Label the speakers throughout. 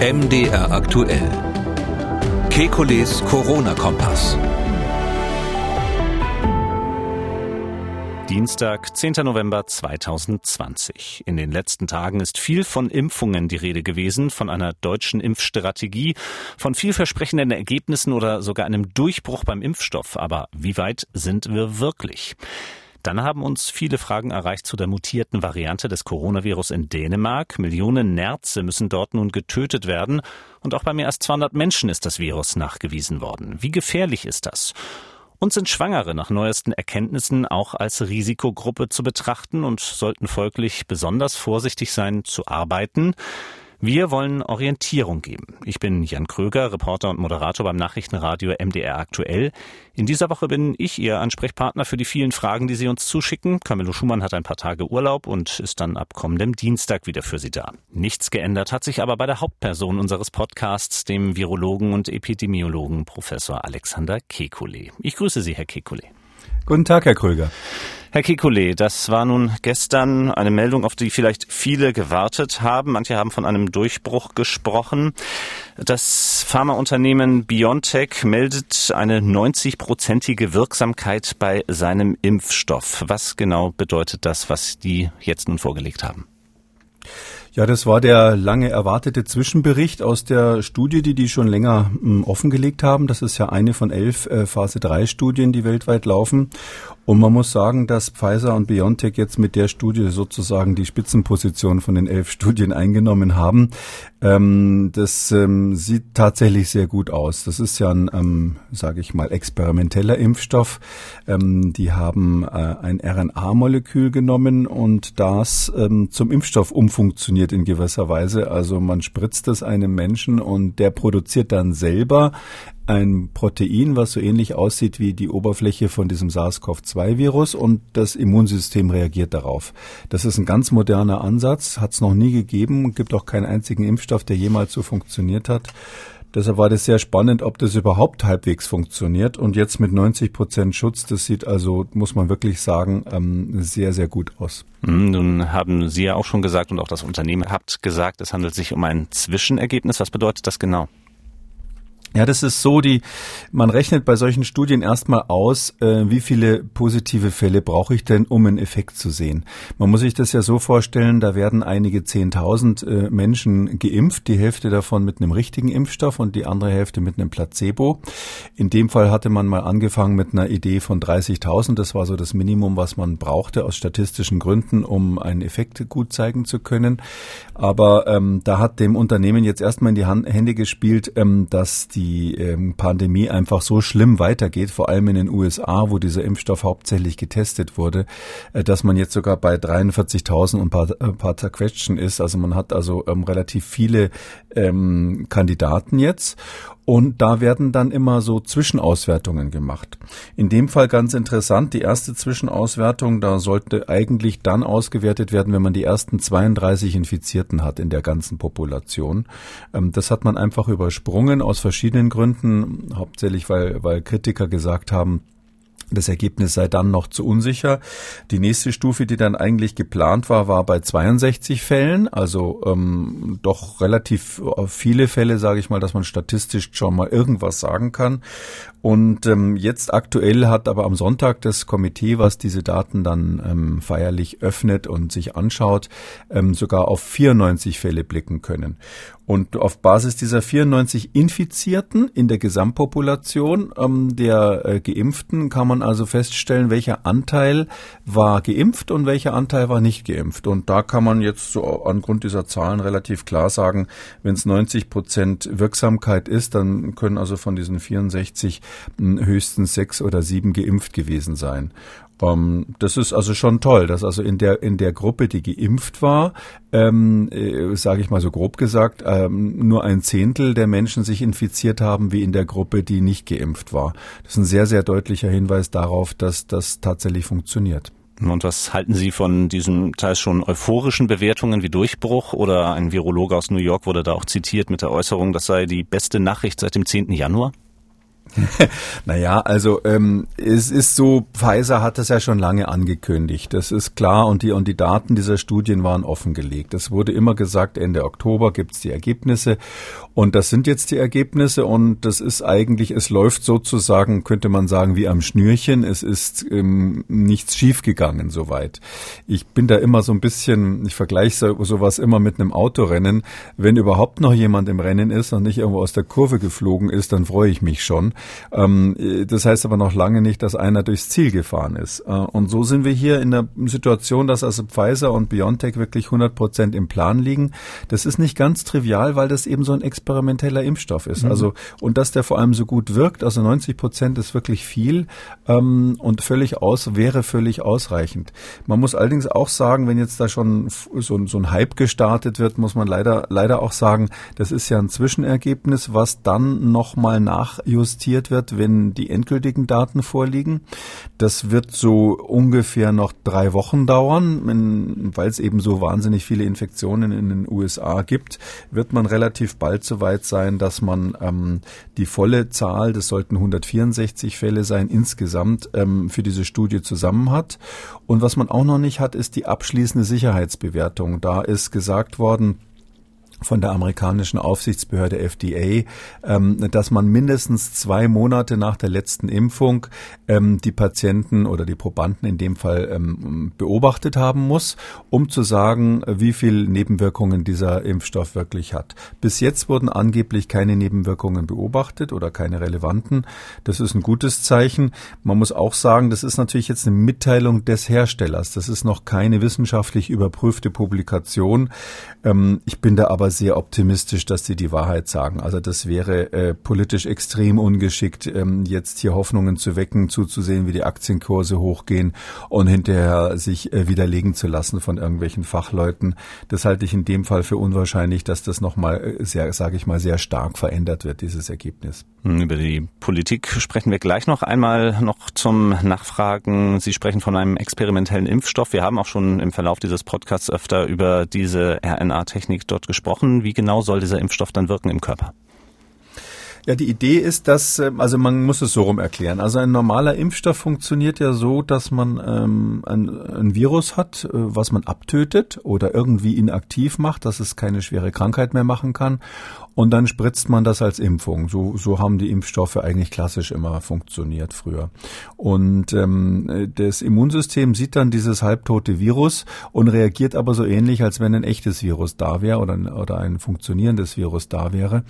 Speaker 1: MDR aktuell. Kekules Corona-Kompass.
Speaker 2: Dienstag, 10. November 2020. In den letzten Tagen ist viel von Impfungen die Rede gewesen, von einer deutschen Impfstrategie, von vielversprechenden Ergebnissen oder sogar einem Durchbruch beim Impfstoff. Aber wie weit sind wir wirklich? Dann haben uns viele Fragen erreicht zu der mutierten Variante des Coronavirus in Dänemark. Millionen Nerze müssen dort nun getötet werden. Und auch bei mehr als 200 Menschen ist das Virus nachgewiesen worden. Wie gefährlich ist das? Und sind Schwangere nach neuesten Erkenntnissen auch als Risikogruppe zu betrachten und sollten folglich besonders vorsichtig sein zu arbeiten? Wir wollen Orientierung geben. Ich bin Jan Kröger, Reporter und Moderator beim Nachrichtenradio MDR aktuell. In dieser Woche bin ich Ihr Ansprechpartner für die vielen Fragen, die Sie uns zuschicken. Camillo Schumann hat ein paar Tage Urlaub und ist dann ab kommendem Dienstag wieder für Sie da. Nichts geändert hat sich aber bei der Hauptperson unseres Podcasts, dem Virologen und Epidemiologen Professor Alexander Kekulé. Ich grüße Sie, Herr Kekulé.
Speaker 3: Guten Tag, Herr Kröger.
Speaker 2: Herr Kekulé, das war nun gestern eine Meldung, auf die vielleicht viele gewartet haben. Manche haben von einem Durchbruch gesprochen. Das Pharmaunternehmen BioNTech meldet eine 90-prozentige Wirksamkeit bei seinem Impfstoff. Was genau bedeutet das, was die jetzt nun vorgelegt haben?
Speaker 3: Ja, das war der lange erwartete Zwischenbericht aus der Studie, die die schon länger hm, offengelegt haben. Das ist ja eine von elf äh, Phase 3 Studien, die weltweit laufen. Und man muss sagen, dass Pfizer und BioNTech jetzt mit der Studie sozusagen die Spitzenposition von den elf Studien eingenommen haben. Ähm, das ähm, sieht tatsächlich sehr gut aus. Das ist ja ein, ähm, sage ich mal, experimenteller Impfstoff. Ähm, die haben äh, ein RNA-Molekül genommen und das ähm, zum Impfstoff umfunktioniert in gewisser Weise. Also man spritzt es einem Menschen und der produziert dann selber ein Protein, was so ähnlich aussieht wie die Oberfläche von diesem SARS-CoV-2-Virus und das Immunsystem reagiert darauf. Das ist ein ganz moderner Ansatz, hat es noch nie gegeben, gibt auch keinen einzigen Impfstoff, der jemals so funktioniert hat. Deshalb war das sehr spannend, ob das überhaupt halbwegs funktioniert. Und jetzt mit 90 Prozent Schutz, das sieht also, muss man wirklich sagen, ähm, sehr, sehr gut aus.
Speaker 2: Hm, nun haben Sie ja auch schon gesagt und auch das Unternehmen habt gesagt, es handelt sich um ein Zwischenergebnis. Was bedeutet das genau?
Speaker 3: Ja, das ist so, die, man rechnet bei solchen Studien erstmal aus, äh, wie viele positive Fälle brauche ich denn, um einen Effekt zu sehen. Man muss sich das ja so vorstellen, da werden einige Zehntausend äh, Menschen geimpft, die Hälfte davon mit einem richtigen Impfstoff und die andere Hälfte mit einem Placebo. In dem Fall hatte man mal angefangen mit einer Idee von 30.000, das war so das Minimum, was man brauchte aus statistischen Gründen, um einen Effekt gut zeigen zu können. Aber ähm, da hat dem Unternehmen jetzt erstmal in die Hand, Hände gespielt, ähm, dass die die ähm, Pandemie einfach so schlimm weitergeht, vor allem in den USA, wo dieser Impfstoff hauptsächlich getestet wurde, äh, dass man jetzt sogar bei 43.000 und ein paar, äh, paar zerquetschen ist. Also man hat also ähm, relativ viele ähm, Kandidaten jetzt. Und da werden dann immer so Zwischenauswertungen gemacht. In dem Fall ganz interessant, die erste Zwischenauswertung, da sollte eigentlich dann ausgewertet werden, wenn man die ersten 32 Infizierten hat in der ganzen Population. Ähm, das hat man einfach übersprungen aus verschiedenen Gründen, hauptsächlich weil, weil Kritiker gesagt haben, das Ergebnis sei dann noch zu unsicher. Die nächste Stufe, die dann eigentlich geplant war, war bei 62 Fällen, also ähm, doch relativ viele Fälle, sage ich mal, dass man statistisch schon mal irgendwas sagen kann. Und ähm, jetzt aktuell hat aber am Sonntag das Komitee, was diese Daten dann ähm, feierlich öffnet und sich anschaut, ähm, sogar auf 94 Fälle blicken können. Und auf Basis dieser 94 Infizierten in der Gesamtpopulation ähm, der äh, Geimpften kann man also feststellen, welcher Anteil war geimpft und welcher Anteil war nicht geimpft. Und da kann man jetzt so angrund dieser Zahlen relativ klar sagen, wenn es 90 Prozent Wirksamkeit ist, dann können also von diesen 64 höchstens sechs oder sieben geimpft gewesen sein. Das ist also schon toll, dass also in der in der Gruppe, die geimpft war, ähm, äh, sage ich mal so grob gesagt, ähm, nur ein Zehntel der Menschen sich infiziert haben, wie in der Gruppe, die nicht geimpft war. Das ist ein sehr sehr deutlicher Hinweis darauf, dass das tatsächlich funktioniert.
Speaker 2: Und was halten Sie von diesen teils schon euphorischen Bewertungen wie Durchbruch? Oder ein Virologe aus New York wurde da auch zitiert mit der Äußerung, das sei die beste Nachricht seit dem 10. Januar?
Speaker 3: naja, also ähm, es ist so, Pfizer hat das ja schon lange angekündigt. Das ist klar und die, und die Daten dieser Studien waren offengelegt. Es wurde immer gesagt, Ende Oktober gibt's die Ergebnisse und das sind jetzt die Ergebnisse und das ist eigentlich, es läuft sozusagen, könnte man sagen, wie am Schnürchen. Es ist ähm, nichts schiefgegangen soweit. Ich bin da immer so ein bisschen, ich vergleiche sowas immer mit einem Autorennen. Wenn überhaupt noch jemand im Rennen ist und nicht irgendwo aus der Kurve geflogen ist, dann freue ich mich schon. Ähm, das heißt aber noch lange nicht, dass einer durchs Ziel gefahren ist. Äh, und so sind wir hier in der Situation, dass also Pfizer und BioNTech wirklich 100 Prozent im Plan liegen. Das ist nicht ganz trivial, weil das eben so ein experimenteller Impfstoff ist. Mhm. Also und dass der vor allem so gut wirkt, also 90 Prozent ist wirklich viel ähm, und völlig aus wäre völlig ausreichend. Man muss allerdings auch sagen, wenn jetzt da schon so, so ein Hype gestartet wird, muss man leider leider auch sagen, das ist ja ein Zwischenergebnis, was dann nochmal nachjustiert wird, wenn die endgültigen Daten vorliegen. Das wird so ungefähr noch drei Wochen dauern, weil es eben so wahnsinnig viele Infektionen in den USA gibt, wird man relativ bald so weit sein, dass man ähm, die volle Zahl, das sollten 164 Fälle sein, insgesamt ähm, für diese Studie zusammen hat. Und was man auch noch nicht hat, ist die abschließende Sicherheitsbewertung. Da ist gesagt worden, von der amerikanischen Aufsichtsbehörde FDA, ähm, dass man mindestens zwei Monate nach der letzten Impfung ähm, die Patienten oder die Probanden in dem Fall ähm, beobachtet haben muss, um zu sagen, wie viel Nebenwirkungen dieser Impfstoff wirklich hat. Bis jetzt wurden angeblich keine Nebenwirkungen beobachtet oder keine relevanten. Das ist ein gutes Zeichen. Man muss auch sagen, das ist natürlich jetzt eine Mitteilung des Herstellers. Das ist noch keine wissenschaftlich überprüfte Publikation. Ich bin da aber aber sehr optimistisch, dass sie die Wahrheit sagen. Also das wäre äh, politisch extrem ungeschickt, ähm, jetzt hier Hoffnungen zu wecken, zuzusehen, wie die Aktienkurse hochgehen und hinterher sich äh, widerlegen zu lassen von irgendwelchen Fachleuten. Das halte ich in dem Fall für unwahrscheinlich, dass das nochmal äh, sehr, sage ich mal, sehr stark verändert wird, dieses Ergebnis.
Speaker 2: Hm, über die Politik sprechen wir gleich noch einmal noch zum Nachfragen. Sie sprechen von einem experimentellen Impfstoff. Wir haben auch schon im Verlauf dieses Podcasts öfter über diese RNA-Technik dort gesprochen gesprochen. Wie genau soll dieser Impfstoff dann wirken im Körper?
Speaker 3: Ja, die Idee ist, dass, ähm, also man muss es so rum erklären. Also ein normaler Impfstoff funktioniert ja so, dass man ähm, ein, ein Virus hat, äh, was man abtötet oder irgendwie inaktiv macht, dass es keine schwere Krankheit mehr machen kann und dann spritzt man das als Impfung. So, so haben die Impfstoffe eigentlich klassisch immer funktioniert früher. Und ähm, das Immunsystem sieht dann dieses halbtote Virus und reagiert aber so ähnlich, als wenn ein echtes Virus da wäre oder, oder ein funktionierendes Virus da wäre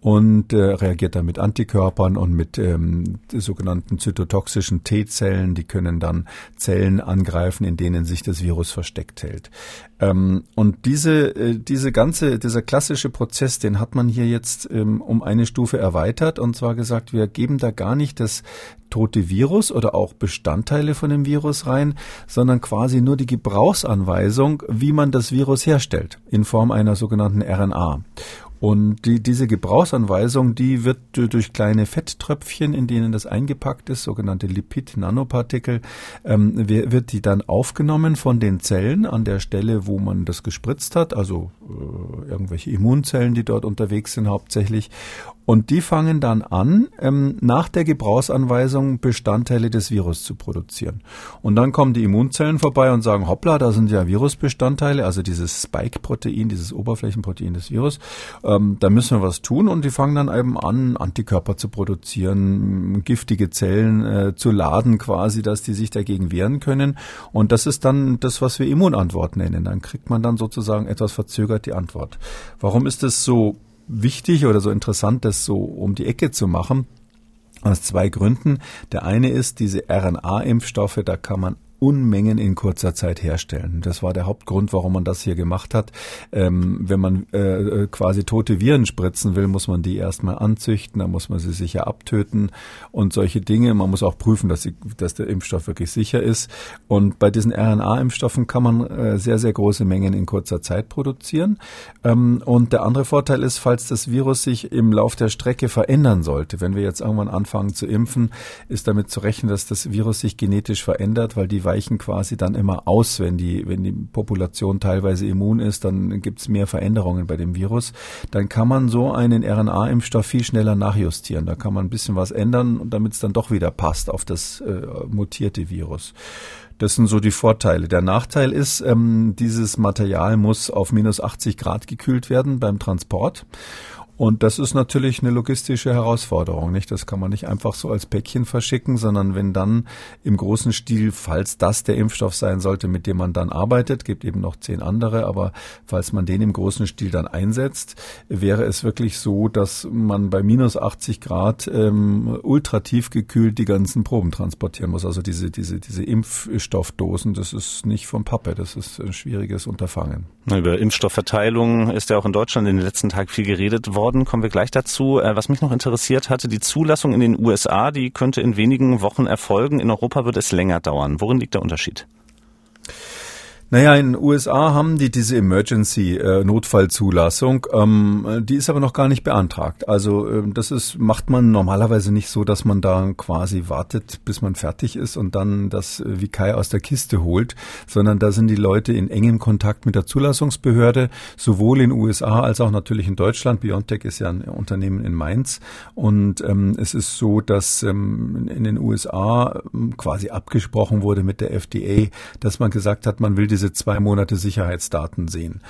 Speaker 3: und äh, reagiert dann mit Antikörpern und mit ähm, sogenannten zytotoxischen T-Zellen. Die können dann Zellen angreifen, in denen sich das Virus versteckt hält. Ähm, und diese, äh, diese ganze, dieser klassische Prozess, den hat man hier jetzt ähm, um eine Stufe erweitert und zwar gesagt, wir geben da gar nicht das tote Virus oder auch Bestandteile von dem Virus rein, sondern quasi nur die Gebrauchsanweisung, wie man das Virus herstellt, in Form einer sogenannten RNA. Und die, diese Gebrauchsanweisung, die wird durch kleine Fetttröpfchen, in denen das eingepackt ist, sogenannte Lipid-Nanopartikel, ähm, wird die dann aufgenommen von den Zellen an der Stelle, wo man das gespritzt hat, also äh, irgendwelche Immunzellen, die dort unterwegs sind hauptsächlich. Und die fangen dann an, ähm, nach der Gebrauchsanweisung Bestandteile des Virus zu produzieren. Und dann kommen die Immunzellen vorbei und sagen, hoppla, da sind ja Virusbestandteile, also dieses Spike-Protein, dieses Oberflächenprotein des Virus. Ähm, da müssen wir was tun und die fangen dann eben an, Antikörper zu produzieren, giftige Zellen äh, zu laden quasi, dass die sich dagegen wehren können. Und das ist dann das, was wir Immunantwort nennen. Dann kriegt man dann sozusagen etwas verzögert die Antwort. Warum ist das so wichtig oder so interessant, das so um die Ecke zu machen. Aus zwei Gründen. Der eine ist, diese RNA-Impfstoffe, da kann man Unmengen in kurzer Zeit herstellen. Das war der Hauptgrund, warum man das hier gemacht hat. Ähm, wenn man äh, quasi tote Viren spritzen will, muss man die erstmal anzüchten, dann muss man sie sicher abtöten und solche Dinge. Man muss auch prüfen, dass, sie, dass der Impfstoff wirklich sicher ist. Und bei diesen RNA-Impfstoffen kann man äh, sehr, sehr große Mengen in kurzer Zeit produzieren. Ähm, und der andere Vorteil ist, falls das Virus sich im Lauf der Strecke verändern sollte, wenn wir jetzt irgendwann anfangen zu impfen, ist damit zu rechnen, dass das Virus sich genetisch verändert, weil die weichen quasi dann immer aus, wenn die, wenn die Population teilweise immun ist, dann gibt es mehr Veränderungen bei dem Virus. Dann kann man so einen RNA-Impfstoff viel schneller nachjustieren. Da kann man ein bisschen was ändern, damit es dann doch wieder passt auf das äh, mutierte Virus. Das sind so die Vorteile. Der Nachteil ist, ähm, dieses Material muss auf minus 80 Grad gekühlt werden beim Transport. Und das ist natürlich eine logistische Herausforderung, nicht? Das kann man nicht einfach so als Päckchen verschicken, sondern wenn dann im großen Stil, falls das der Impfstoff sein sollte, mit dem man dann arbeitet, gibt eben noch zehn andere, aber falls man den im großen Stil dann einsetzt, wäre es wirklich so, dass man bei minus 80 Grad ähm, ultrativ gekühlt die ganzen Proben transportieren muss. Also diese, diese, diese Impfstoffdosen, das ist nicht von Pappe, das ist ein schwieriges Unterfangen.
Speaker 2: Über Impfstoffverteilung ist ja auch in Deutschland in den letzten Tagen viel geredet worden worden, kommen wir gleich dazu. Äh, was mich noch interessiert hatte, die Zulassung in den USA, die könnte in wenigen Wochen erfolgen. In Europa wird es länger dauern. Worin liegt der Unterschied?
Speaker 3: Naja, in den USA haben die diese Emergency-Notfallzulassung. Äh, ähm, die ist aber noch gar nicht beantragt. Also äh, das ist macht man normalerweise nicht so, dass man da quasi wartet, bis man fertig ist und dann das äh, wie Kai aus der Kiste holt, sondern da sind die Leute in engem Kontakt mit der Zulassungsbehörde, sowohl in USA als auch natürlich in Deutschland. Biontech ist ja ein Unternehmen in Mainz und ähm, es ist so, dass ähm, in den USA ähm, quasi abgesprochen wurde mit der FDA, dass man gesagt hat, man will diese diese zwei Monate Sicherheitsdaten sehen.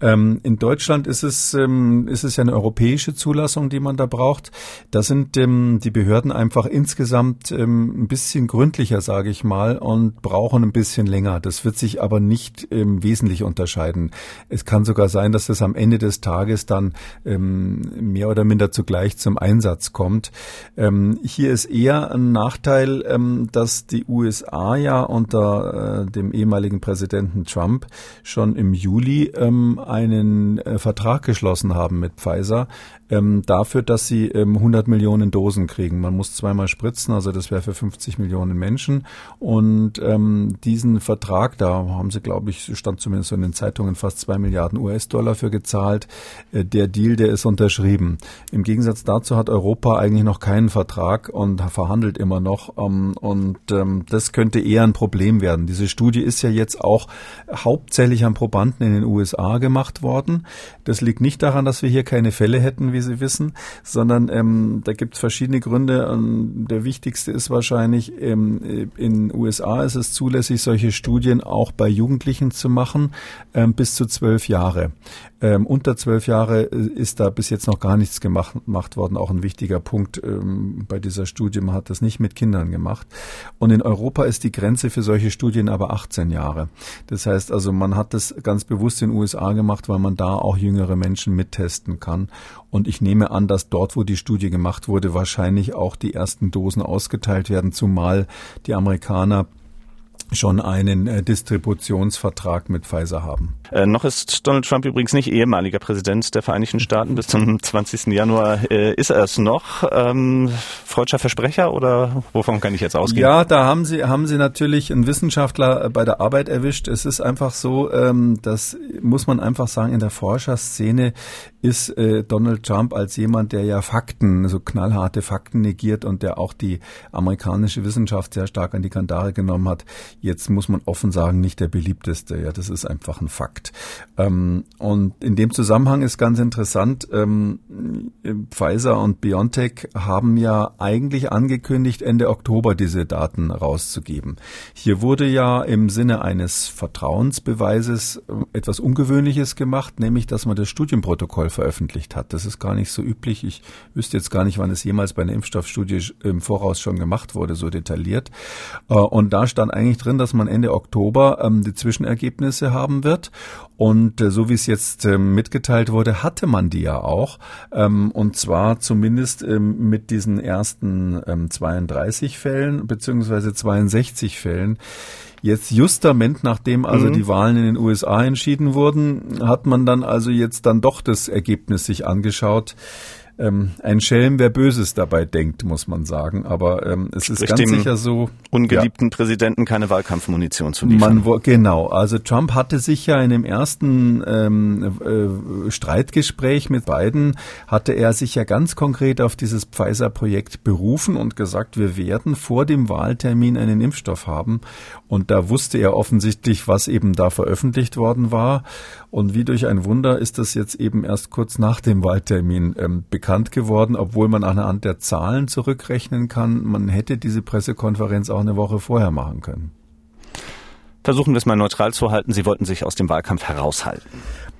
Speaker 3: Ähm, in Deutschland ist es, ähm, ist es ja eine europäische Zulassung, die man da braucht. Da sind ähm, die Behörden einfach insgesamt ähm, ein bisschen gründlicher, sage ich mal, und brauchen ein bisschen länger. Das wird sich aber nicht ähm, wesentlich unterscheiden. Es kann sogar sein, dass das am Ende des Tages dann ähm, mehr oder minder zugleich zum Einsatz kommt. hier ist eher ein Nachteil, dass die USA ja unter äh, dem ehemaligen Präsidenten Präsidenten Trump schon im Juli ähm, einen äh, Vertrag geschlossen haben mit Pfizer ähm, dafür, dass sie ähm, 100 Millionen Dosen kriegen. Man muss zweimal spritzen, also das wäre für 50 Millionen Menschen. Und ähm, diesen Vertrag, da haben sie, glaube ich, stand zumindest so in den Zeitungen fast zwei Milliarden US-Dollar für gezahlt. Äh, der Deal, der ist unterschrieben. Im Gegensatz dazu hat Europa eigentlich noch keinen Vertrag und verhandelt immer noch. Ähm, und ähm, das könnte eher ein Problem werden. Diese Studie ist ja jetzt auch hauptsächlich an Probanden in den USA gemacht worden. Das liegt nicht daran, dass wir hier keine Fälle hätten, wie Sie wissen, sondern ähm, da gibt es verschiedene Gründe. Und der wichtigste ist wahrscheinlich, ähm, in den USA ist es zulässig, solche Studien auch bei Jugendlichen zu machen, ähm, bis zu zwölf Jahre. Ähm, unter zwölf Jahre äh, ist da bis jetzt noch gar nichts gemacht, gemacht worden. Auch ein wichtiger Punkt ähm, bei dieser Studie. Man hat das nicht mit Kindern gemacht. Und in Europa ist die Grenze für solche Studien aber 18 Jahre. Das heißt also, man hat das ganz bewusst in den USA gemacht, weil man da auch jüngere Menschen mittesten kann. Und ich nehme an, dass dort, wo die Studie gemacht wurde, wahrscheinlich auch die ersten Dosen ausgeteilt werden, zumal die Amerikaner schon einen äh, Distributionsvertrag mit Pfizer haben.
Speaker 2: Äh, noch ist Donald Trump übrigens nicht ehemaliger Präsident der Vereinigten Staaten. Bis zum 20. Januar äh, ist er es noch. Ähm, freudscher Versprecher oder wovon kann ich jetzt ausgehen?
Speaker 3: Ja, da haben Sie, haben Sie natürlich einen Wissenschaftler bei der Arbeit erwischt. Es ist einfach so, ähm, das muss man einfach sagen, in der Forscherszene ist äh, Donald Trump als jemand, der ja Fakten, so knallharte Fakten negiert und der auch die amerikanische Wissenschaft sehr stark an die Kandare genommen hat, jetzt muss man offen sagen, nicht der beliebteste. Ja, das ist einfach ein Fakt. Ähm, und in dem Zusammenhang ist ganz interessant, ähm, Pfizer und BioNTech haben ja eigentlich angekündigt, Ende Oktober diese Daten rauszugeben. Hier wurde ja im Sinne eines Vertrauensbeweises äh, etwas Ungewöhnliches gemacht, nämlich, dass man das Studienprotokoll veröffentlicht hat. Das ist gar nicht so üblich. Ich wüsste jetzt gar nicht, wann es jemals bei einer Impfstoffstudie im Voraus schon gemacht wurde, so detailliert. Äh, und da stand eigentlich drin, dass man Ende Oktober ähm, die Zwischenergebnisse haben wird. Und äh, so wie es jetzt äh, mitgeteilt wurde, hatte man die ja auch. Ähm, und zwar zumindest ähm, mit diesen ersten ähm, 32 Fällen beziehungsweise 62 Fällen. Jetzt justament, nachdem also mhm. die Wahlen in den USA entschieden wurden, hat man dann also jetzt dann doch das Ergebnis sich angeschaut ähm, ein Schelm, wer Böses dabei denkt, muss man sagen. Aber ähm, es
Speaker 2: Sprich
Speaker 3: ist ganz sicher so.
Speaker 2: Ungeliebten ja, Präsidenten keine Wahlkampfmunition zu liefern.
Speaker 3: Man, genau. Also Trump hatte sich ja in dem ersten ähm, äh, Streitgespräch mit Biden hatte er sich ja ganz konkret auf dieses Pfizer-Projekt berufen und gesagt, wir werden vor dem Wahltermin einen Impfstoff haben. Und da wusste er offensichtlich, was eben da veröffentlicht worden war. Und wie durch ein Wunder ist das jetzt eben erst kurz nach dem Wahltermin ähm, bekannt geworden, obwohl man anhand der Zahlen zurückrechnen kann, man hätte diese Pressekonferenz auch eine Woche vorher machen können.
Speaker 2: Versuchen wir es mal neutral zu halten. Sie wollten sich aus dem Wahlkampf heraushalten.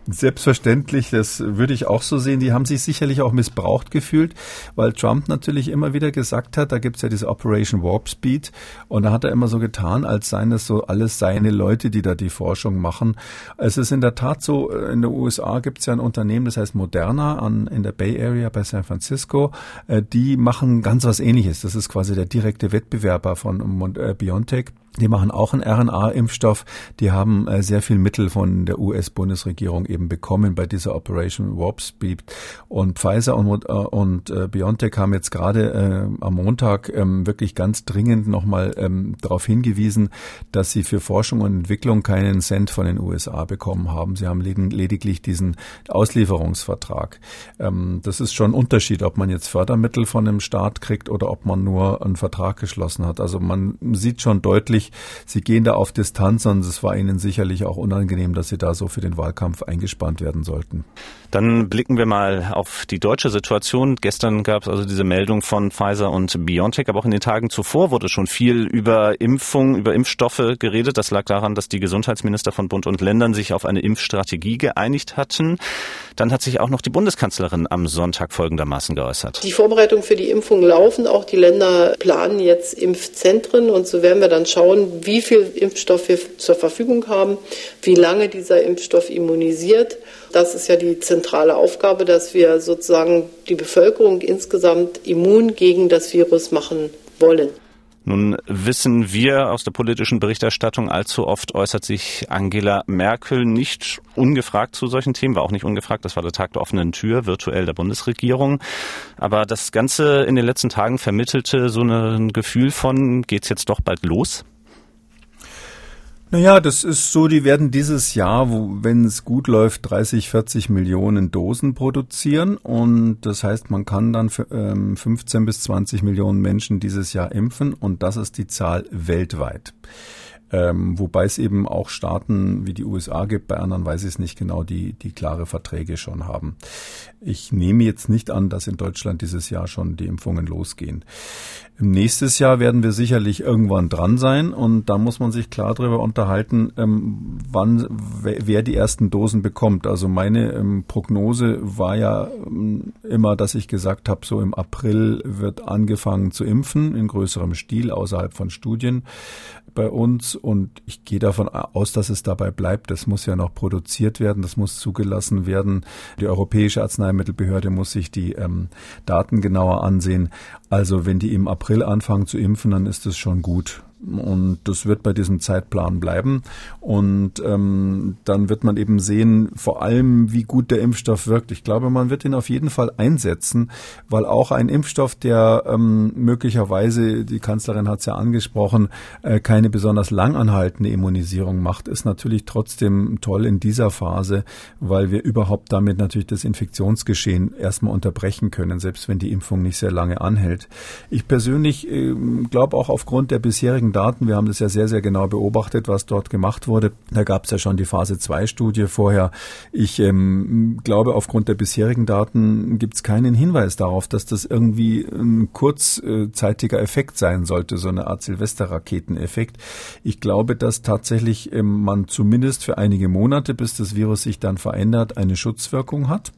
Speaker 3: Selbstverständlich, das würde ich auch so sehen. Die haben sich sicherlich auch missbraucht gefühlt, weil Trump natürlich immer wieder gesagt hat, da gibt's ja diese Operation Warp Speed und da hat er immer so getan, als seien das so alles seine Leute, die da die Forschung machen. Es ist in der Tat so, äh, in den USA gibt's ja ein Unternehmen, das heißt Moderna an, in der Bay Area bei San Francisco. Äh, die machen ganz was ähnliches. Das ist quasi der direkte Wettbewerber von äh, BioNTech. Die machen auch einen RNA-Impfstoff. Die haben äh, sehr viel Mittel von der US-Bundesregierung eben bekommen bei dieser Operation Warp Speed. Und Pfizer und, äh, und äh, BioNTech haben jetzt gerade am Montag ähm, wirklich ganz dringend nochmal ähm, darauf hingewiesen, dass sie für Forschung und Entwicklung keinen Cent von den USA bekommen haben. Sie haben lediglich diesen Auslieferungsvertrag. Ähm, das ist schon ein Unterschied, ob man jetzt Fördermittel von einem Staat kriegt oder ob man nur einen Vertrag geschlossen hat. Also man sieht schon deutlich, deutlich, sie gehen da auf Distanz und es war ihnen sicherlich auch unangenehm, dass sie da so für den Wahlkampf eingespannt werden sollten.
Speaker 2: Dann blicken wir mal auf die deutsche Situation. Gestern gab es also diese Meldung von Pfizer und BioNTech, aber auch in den Tagen zuvor wurde schon viel über Impfung, über Impfstoffe geredet. Das lag daran, dass die Gesundheitsminister von Bund und Ländern sich auf eine Impfstrategie geeinigt hatten. Dann hat sich auch noch die Bundeskanzlerin am Sonntag folgendermaßen geäußert.
Speaker 4: Die Vorbereitungen für die Impfung laufen. Auch die Länder planen jetzt Impfzentren und so werden wir dann schauen, wie viel Impfstoff wir zur Verfügung haben, wie lange dieser Impfstoff immunisiert. Das ist ja die zentrale Aufgabe, dass wir sozusagen die Bevölkerung insgesamt immun gegen das Virus machen wollen.
Speaker 2: Nun wissen wir aus der politischen Berichterstattung, allzu oft äußert sich Angela Merkel nicht ungefragt zu solchen Themen, war auch nicht ungefragt, das war der Tag der offenen Tür virtuell der Bundesregierung. Aber das Ganze in den letzten Tagen vermittelte so ein Gefühl von, geht's jetzt doch bald los?
Speaker 3: Naja, das ist so, die werden dieses Jahr, wenn es gut läuft, 30, 40 Millionen Dosen produzieren. Und das heißt, man kann dann für, ähm, 15 bis 20 Millionen Menschen dieses Jahr impfen. Und das ist die Zahl weltweit. Ähm, wobei es eben auch Staaten wie die USA gibt, bei anderen weiß ich es nicht genau, die, die klare Verträge schon haben. Ich nehme jetzt nicht an, dass in Deutschland dieses Jahr schon die Impfungen losgehen. Nächstes Jahr werden wir sicherlich irgendwann dran sein und da muss man sich klar darüber unterhalten, ähm, wann wer die ersten Dosen bekommt. Also meine ähm, Prognose war ja ähm, immer, dass ich gesagt habe, so im April wird angefangen zu impfen in größerem Stil außerhalb von Studien bei uns und ich gehe davon aus, dass es dabei bleibt. Das muss ja noch produziert werden, das muss zugelassen werden. Die Europäische Arzneimittelbehörde muss sich die ähm, Daten genauer ansehen. Also wenn die im April anfangen zu impfen, dann ist es schon gut. Und das wird bei diesem Zeitplan bleiben. Und ähm, dann wird man eben sehen, vor allem, wie gut der Impfstoff wirkt. Ich glaube, man wird ihn auf jeden Fall einsetzen, weil auch ein Impfstoff, der ähm, möglicherweise, die Kanzlerin hat es ja angesprochen, äh, keine besonders langanhaltende Immunisierung macht, ist natürlich trotzdem toll in dieser Phase, weil wir überhaupt damit natürlich das Infektionsgeschehen erstmal unterbrechen können, selbst wenn die Impfung nicht sehr lange anhält. Ich persönlich äh, glaube auch aufgrund der bisherigen bisherigen Daten, wir haben das ja sehr, sehr genau beobachtet, was dort gemacht wurde. Da gab es ja schon die Phase 2 Studie vorher. Ich ähm, glaube, aufgrund der bisherigen Daten gibt es keinen Hinweis darauf, dass das irgendwie ein kurzzeitiger Effekt sein sollte, so eine Art Silvesterraketeneffekt. Ich glaube, dass tatsächlich ähm, man zumindest für einige Monate, bis das Virus sich dann verändert, eine Schutzwirkung hat.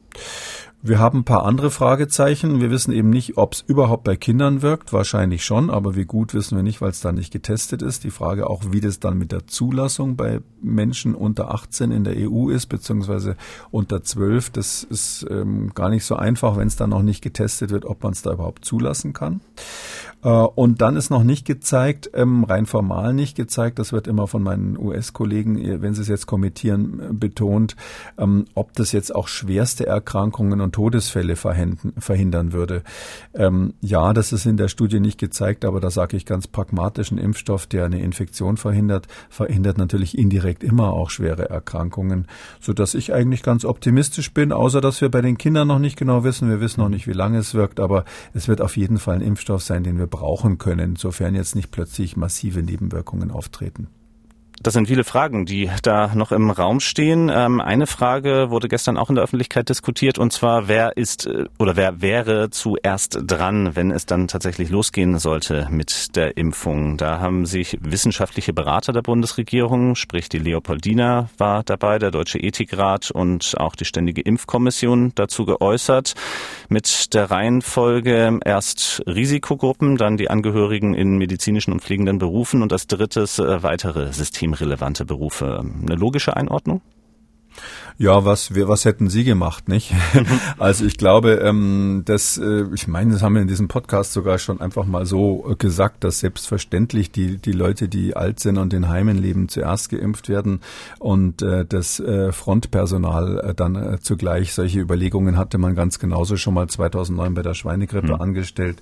Speaker 3: Wir haben ein paar andere Fragezeichen. Wir wissen eben nicht, ob es überhaupt bei Kindern wirkt. Wahrscheinlich schon, aber wie gut wissen wir nicht, weil es da nicht getestet ist. Die Frage auch, wie das dann mit der Zulassung bei Menschen unter 18 in der EU ist, beziehungsweise unter 12. Das ist ähm, gar nicht so einfach, wenn es dann noch nicht getestet wird, ob man es da überhaupt zulassen kann. Äh, und dann ist noch nicht gezeigt, ähm, rein formal nicht gezeigt, das wird immer von meinen US-Kollegen, wenn sie es jetzt kommentieren, äh, betont, ähm, ob das jetzt auch schwerste Erkrankungen und Todesfälle verhindern würde. Ähm, ja, das ist in der Studie nicht gezeigt, aber da sage ich ganz pragmatisch, ein Impfstoff, der eine Infektion verhindert, verhindert natürlich indirekt immer auch schwere Erkrankungen, so dass ich eigentlich ganz optimistisch bin, außer dass wir bei den Kindern noch nicht genau wissen. Wir wissen noch nicht, wie lange es wirkt, aber es wird auf jeden Fall ein Impfstoff sein, den wir brauchen können, sofern jetzt nicht plötzlich massive Nebenwirkungen auftreten.
Speaker 2: Das sind viele Fragen, die da noch im Raum stehen. Ähm, eine Frage wurde gestern auch in der Öffentlichkeit diskutiert, und zwar, wer ist äh, oder wer wäre zuerst dran, wenn es dann tatsächlich losgehen sollte mit der Impfung? Da haben sich wissenschaftliche Berater der Bundesregierung, sprich die Leopoldina war dabei, der Deutsche Ethikrat und auch die Ständige Impfkommission dazu geäußert. Mit der Reihenfolge erst Risikogruppen, dann die Angehörigen in medizinischen und pflegenden Berufen und als drittes äh, weitere Systeme systemrelevante Berufe. Eine logische Einordnung?
Speaker 3: Ja, was wir, was hätten Sie gemacht, nicht? also ich glaube, ähm, das, äh, ich meine, das haben wir in diesem Podcast sogar schon einfach mal so äh, gesagt, dass selbstverständlich die die Leute, die alt sind und in Heimen leben, zuerst geimpft werden und äh, das äh, Frontpersonal äh, dann äh, zugleich. Solche Überlegungen hatte man ganz genauso schon mal 2009 bei der Schweinegrippe mhm. angestellt.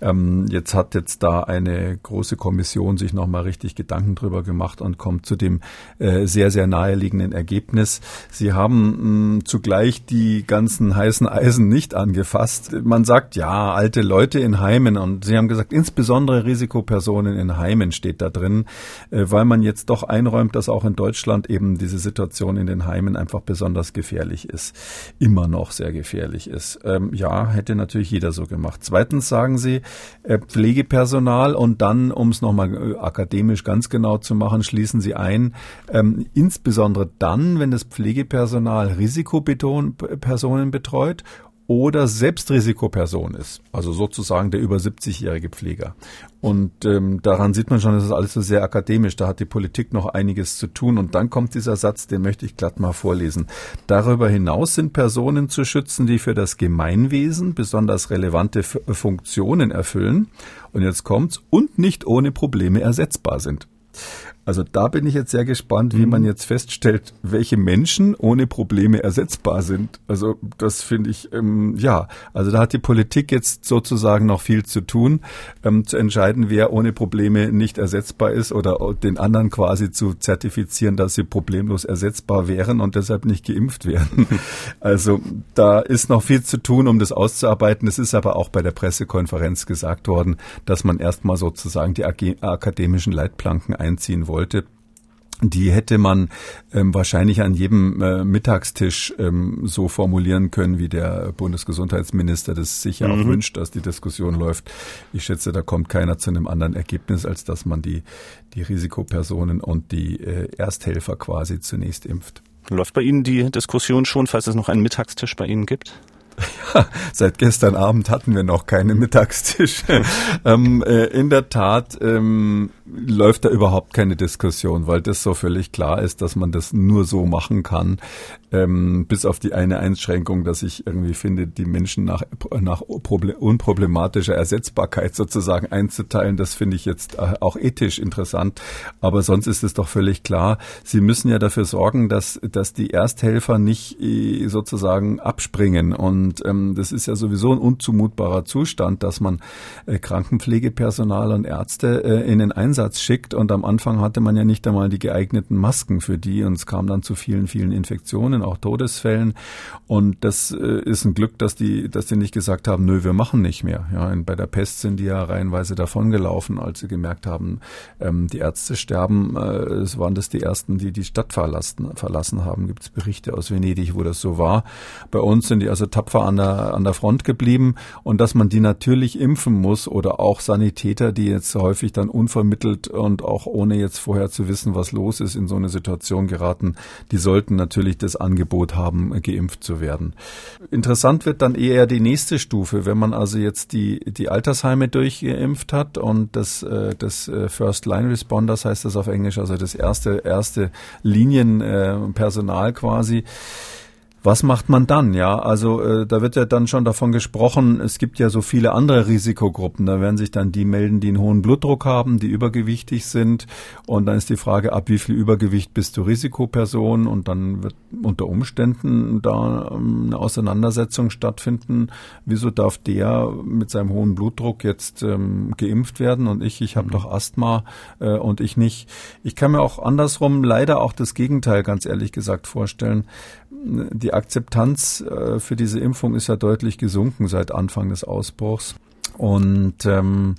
Speaker 3: Ähm, jetzt hat jetzt da eine große Kommission sich nochmal richtig Gedanken drüber gemacht und kommt zu dem äh, sehr sehr naheliegenden Ergebnis Sie haben mh, hm, zugleich die ganzen heißen Eisen nicht angefasst. Man sagt, ja, alte Leute in Heimen und Sie haben gesagt, insbesondere Risikopersonen in Heimen steht da drin, äh, weil man jetzt doch einräumt, dass auch in Deutschland eben diese Situation in den Heimen einfach besonders gefährlich ist. Immer noch sehr gefährlich ist. Ähm, ja, hätte natürlich jeder so gemacht. Zweitens sagen Sie, äh, Pflegepersonal und dann, um es nochmal äh, akademisch ganz genau zu machen, schließen Sie ein, ähm, insbesondere dann, wenn das Pflegepersonal Pflegepersonal Risikopersonen betreut oder selbst Risikoperson ist, also sozusagen der über 70-jährige Pfleger. Und ähm, daran sieht man schon, das ist alles so sehr akademisch, da hat die Politik noch einiges zu tun. Und dann kommt dieser Satz, den möchte ich glatt mal vorlesen. Darüber hinaus sind Personen zu schützen, die für das Gemeinwesen besonders relevante F Funktionen erfüllen. Und jetzt kommt's, und nicht ohne Probleme ersetzbar sind. Also da bin ich jetzt sehr gespannt, wie mhm. man jetzt feststellt, welche Menschen ohne Probleme ersetzbar sind. Also das finde ich, ähm, ja, also da hat die Politik jetzt sozusagen noch viel zu tun, ähm, zu entscheiden, wer ohne Probleme nicht ersetzbar ist oder den anderen quasi zu zertifizieren, dass sie problemlos ersetzbar wären und deshalb nicht geimpft werden. Also da ist noch viel zu tun, um das auszuarbeiten. Es ist aber auch bei der Pressekonferenz gesagt worden, dass man erstmal sozusagen die akademischen Leitplanken einziehen wollte. Die hätte man ähm, wahrscheinlich an jedem äh, Mittagstisch ähm, so formulieren können, wie der Bundesgesundheitsminister das sicher mhm. auch wünscht, dass die Diskussion läuft. Ich schätze, da kommt keiner zu einem anderen Ergebnis, als dass man die, die Risikopersonen und die äh, Ersthelfer quasi zunächst impft.
Speaker 2: Läuft bei Ihnen die Diskussion schon, falls es noch einen Mittagstisch bei Ihnen gibt?
Speaker 3: Ja, seit gestern Abend hatten wir noch keinen Mittagstisch. ähm, äh, in der Tat ähm, läuft da überhaupt keine Diskussion, weil das so völlig klar ist, dass man das nur so machen kann, ähm, bis auf die eine Einschränkung, dass ich irgendwie finde, die Menschen nach, nach unproblematischer Ersetzbarkeit sozusagen einzuteilen, das finde ich jetzt äh, auch ethisch interessant. Aber sonst ist es doch völlig klar, Sie müssen ja dafür sorgen, dass, dass die Ersthelfer nicht äh, sozusagen abspringen. Und ähm, das ist ja sowieso ein unzumutbarer Zustand, dass man äh, Krankenpflegepersonal und Ärzte äh, in den Einsatz schickt. Und am Anfang hatte man ja nicht einmal die geeigneten Masken für die und es kam dann zu vielen, vielen Infektionen auch Todesfällen. Und das äh, ist ein Glück, dass die, dass die nicht gesagt haben, nö, wir machen nicht mehr. Ja, bei der Pest sind die ja reihenweise davongelaufen, als sie gemerkt haben, ähm, die Ärzte sterben. Äh, es waren das die ersten, die die Stadt verlassen, verlassen haben. Gibt es Berichte aus Venedig, wo das so war. Bei uns sind die also tapfer an der, an der Front geblieben und dass man die natürlich impfen muss oder auch Sanitäter, die jetzt häufig dann unvermittelt und auch ohne jetzt vorher zu wissen, was los ist, in so eine Situation geraten, die sollten natürlich das Angebot haben, geimpft zu werden. Interessant wird dann eher die nächste Stufe, wenn man also jetzt die, die Altersheime durchgeimpft hat und das, äh, das äh, First Line Responders heißt das auf Englisch, also das erste, erste Linienpersonal quasi Was macht man dann? Ja, also äh, da wird ja dann schon davon gesprochen, es gibt ja so viele andere Risikogruppen. Da werden sich dann die melden, die einen hohen Blutdruck haben, die übergewichtig sind. Und dann ist die Frage, ab wie viel Übergewicht bist du Risikoperson? Und dann wird unter Umständen da ähm, eine Auseinandersetzung stattfinden. Wieso darf der mit seinem hohen Blutdruck jetzt ähm, geimpft werden und ich, ich habe mhm. doch Asthma äh, und ich nicht? Ich kann mir auch andersrum leider auch das Gegenteil ganz ehrlich gesagt vorstellen. Die Akzeptanz äh, für diese Impfung ist ja deutlich gesunken seit Anfang des Ausbruchs. Und ähm,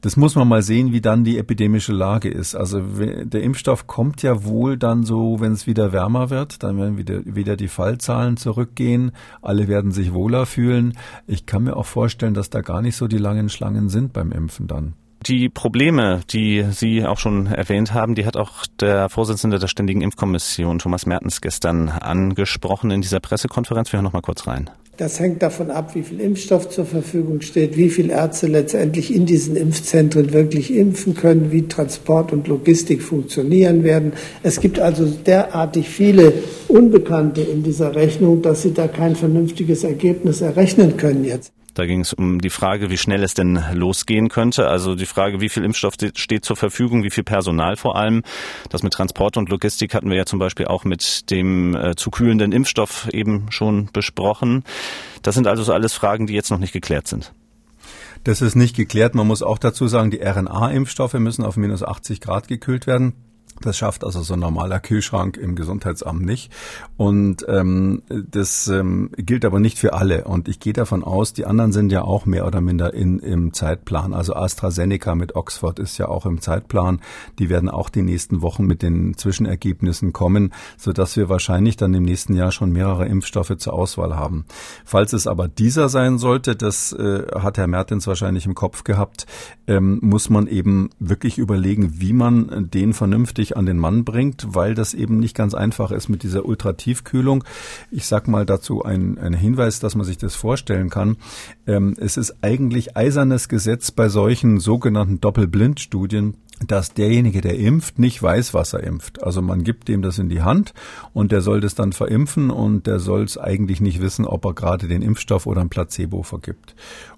Speaker 3: das muss man mal sehen, wie dann die epidemische Lage ist. Also der Impfstoff kommt ja wohl dann so, wenn es wieder wärmer wird, dann werden wieder, wieder die Fallzahlen zurückgehen, alle werden sich wohler fühlen. Ich kann mir auch vorstellen, dass da gar nicht so die langen Schlangen sind beim Impfen dann.
Speaker 2: Die Probleme, die Sie auch schon erwähnt haben, die hat auch der Vorsitzende der Ständigen Impfkommission, Thomas Mertens, gestern angesprochen in dieser Pressekonferenz. Wir hören noch mal kurz rein.
Speaker 5: Das hängt davon ab, wie viel Impfstoff zur Verfügung steht, wie viele Ärzte letztendlich in diesen Impfzentren wirklich impfen können, wie Transport und Logistik funktionieren werden. Es gibt also derartig viele Unbekannte in dieser Rechnung, dass Sie da kein vernünftiges Ergebnis errechnen können jetzt.
Speaker 2: Da ging es um die Frage, wie schnell es denn losgehen könnte. Also die Frage, wie viel Impfstoff steht zur Verfügung, wie viel Personal vor allem. Das mit Transport und Logistik hatten wir ja zum Beispiel auch mit dem äh, zu kühlenden Impfstoff eben schon besprochen. Das sind also so alles Fragen, die jetzt noch nicht geklärt sind.
Speaker 3: Das ist nicht geklärt. Man muss auch dazu sagen, die RNA-Impfstoffe müssen auf minus 80 Grad gekühlt werden. Das schafft also so ein normaler Kühlschrank im Gesundheitsamt nicht. Und ähm, das ähm, gilt aber nicht für alle. Und ich gehe davon aus, die anderen sind ja auch mehr oder minder in, im Zeitplan. Also AstraZeneca mit Oxford ist ja auch im Zeitplan. Die werden auch die nächsten Wochen mit den Zwischenergebnissen kommen, sodass wir wahrscheinlich dann im nächsten Jahr schon mehrere Impfstoffe zur Auswahl haben. Falls es aber dieser sein sollte, das äh, hat Herr Mertens wahrscheinlich im Kopf gehabt, ähm, muss man eben wirklich überlegen, wie man den vernünftig richtig an den Mann bringt, weil das eben nicht ganz einfach ist mit dieser Ultratiefkühlung. Ich sag mal dazu ein, ein Hinweis, dass man sich das vorstellen kann. Ähm, es ist eigentlich eisernes Gesetz bei solchen sogenannten Doppelblindstudien, dass derjenige, der impft, nicht weiß, was er impft. Also man gibt dem das in die Hand und der soll das dann verimpfen und der soll es eigentlich nicht wissen, ob er gerade den Impfstoff oder ein Placebo vergibt.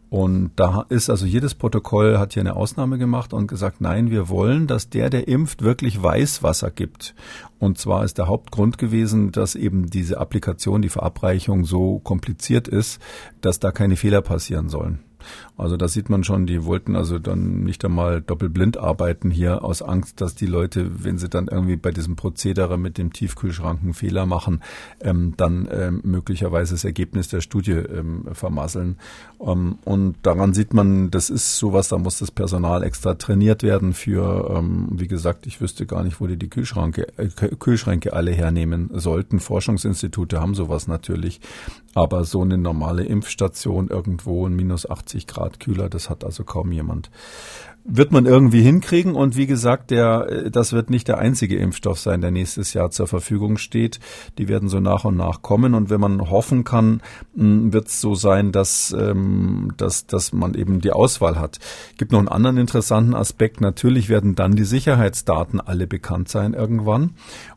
Speaker 3: Und da ist also jedes Protokoll hat hier eine Ausnahme gemacht und gesagt, nein, wir wollen, dass der, der impft, wirklich weiß, was er gibt. Und zwar ist der Hauptgrund gewesen, dass eben diese Applikation, die Verabreichung so kompliziert ist, dass da keine Fehler passieren sollen. Also da sieht man schon, die wollten also dann nicht einmal doppelblind arbeiten hier aus Angst, dass die Leute, wenn sie dann irgendwie bei diesem Prozedere mit dem Tiefkühlschrank einen Fehler machen, ähm, dann ähm, möglicherweise das Ergebnis der Studie ähm, vermasseln. Ähm, und daran sieht man, das ist sowas, da muss das Personal extra trainiert werden für, ähm, wie gesagt, ich wüsste gar nicht, wo die die Kühlschränke, äh, Kühlschränke alle hernehmen sollten. Forschungsinstitute haben sowas natürlich. Aber so eine normale Impfstation irgendwo in minus 80 Grad kühler, das hat also kaum jemand. Wird man irgendwie hinkriegen und wie gesagt, der, äh, das wird nicht der einzige Impfstoff sein, der nächstes Jahr zur Verfügung steht. Die werden so nach und nach kommen und wenn man hoffen kann, wird es so sein, dass, ähm, dass, dass man eben die Auswahl hat. Gibt noch einen anderen interessanten Aspekt. Natürlich werden dann die Sicherheitsdaten alle bekannt sein irgendwann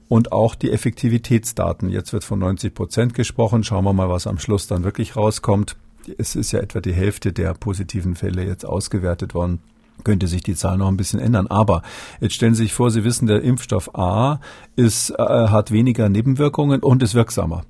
Speaker 3: und auch die Effektivitätsdaten. Jetzt wird von 90 Prozent gesprochen. Schauen wir mal, was am Schluss dann wirklich rauskommt. Es ist ja etwa die Hälfte der positiven Fälle jetzt ausgewertet worden könnte sich die Zahl noch ein bisschen ändern. Aber jetzt stellen Sie sich vor, Sie wissen, der Impfstoff A ist, äh, hat weniger Nebenwirkungen und ist wirksamer.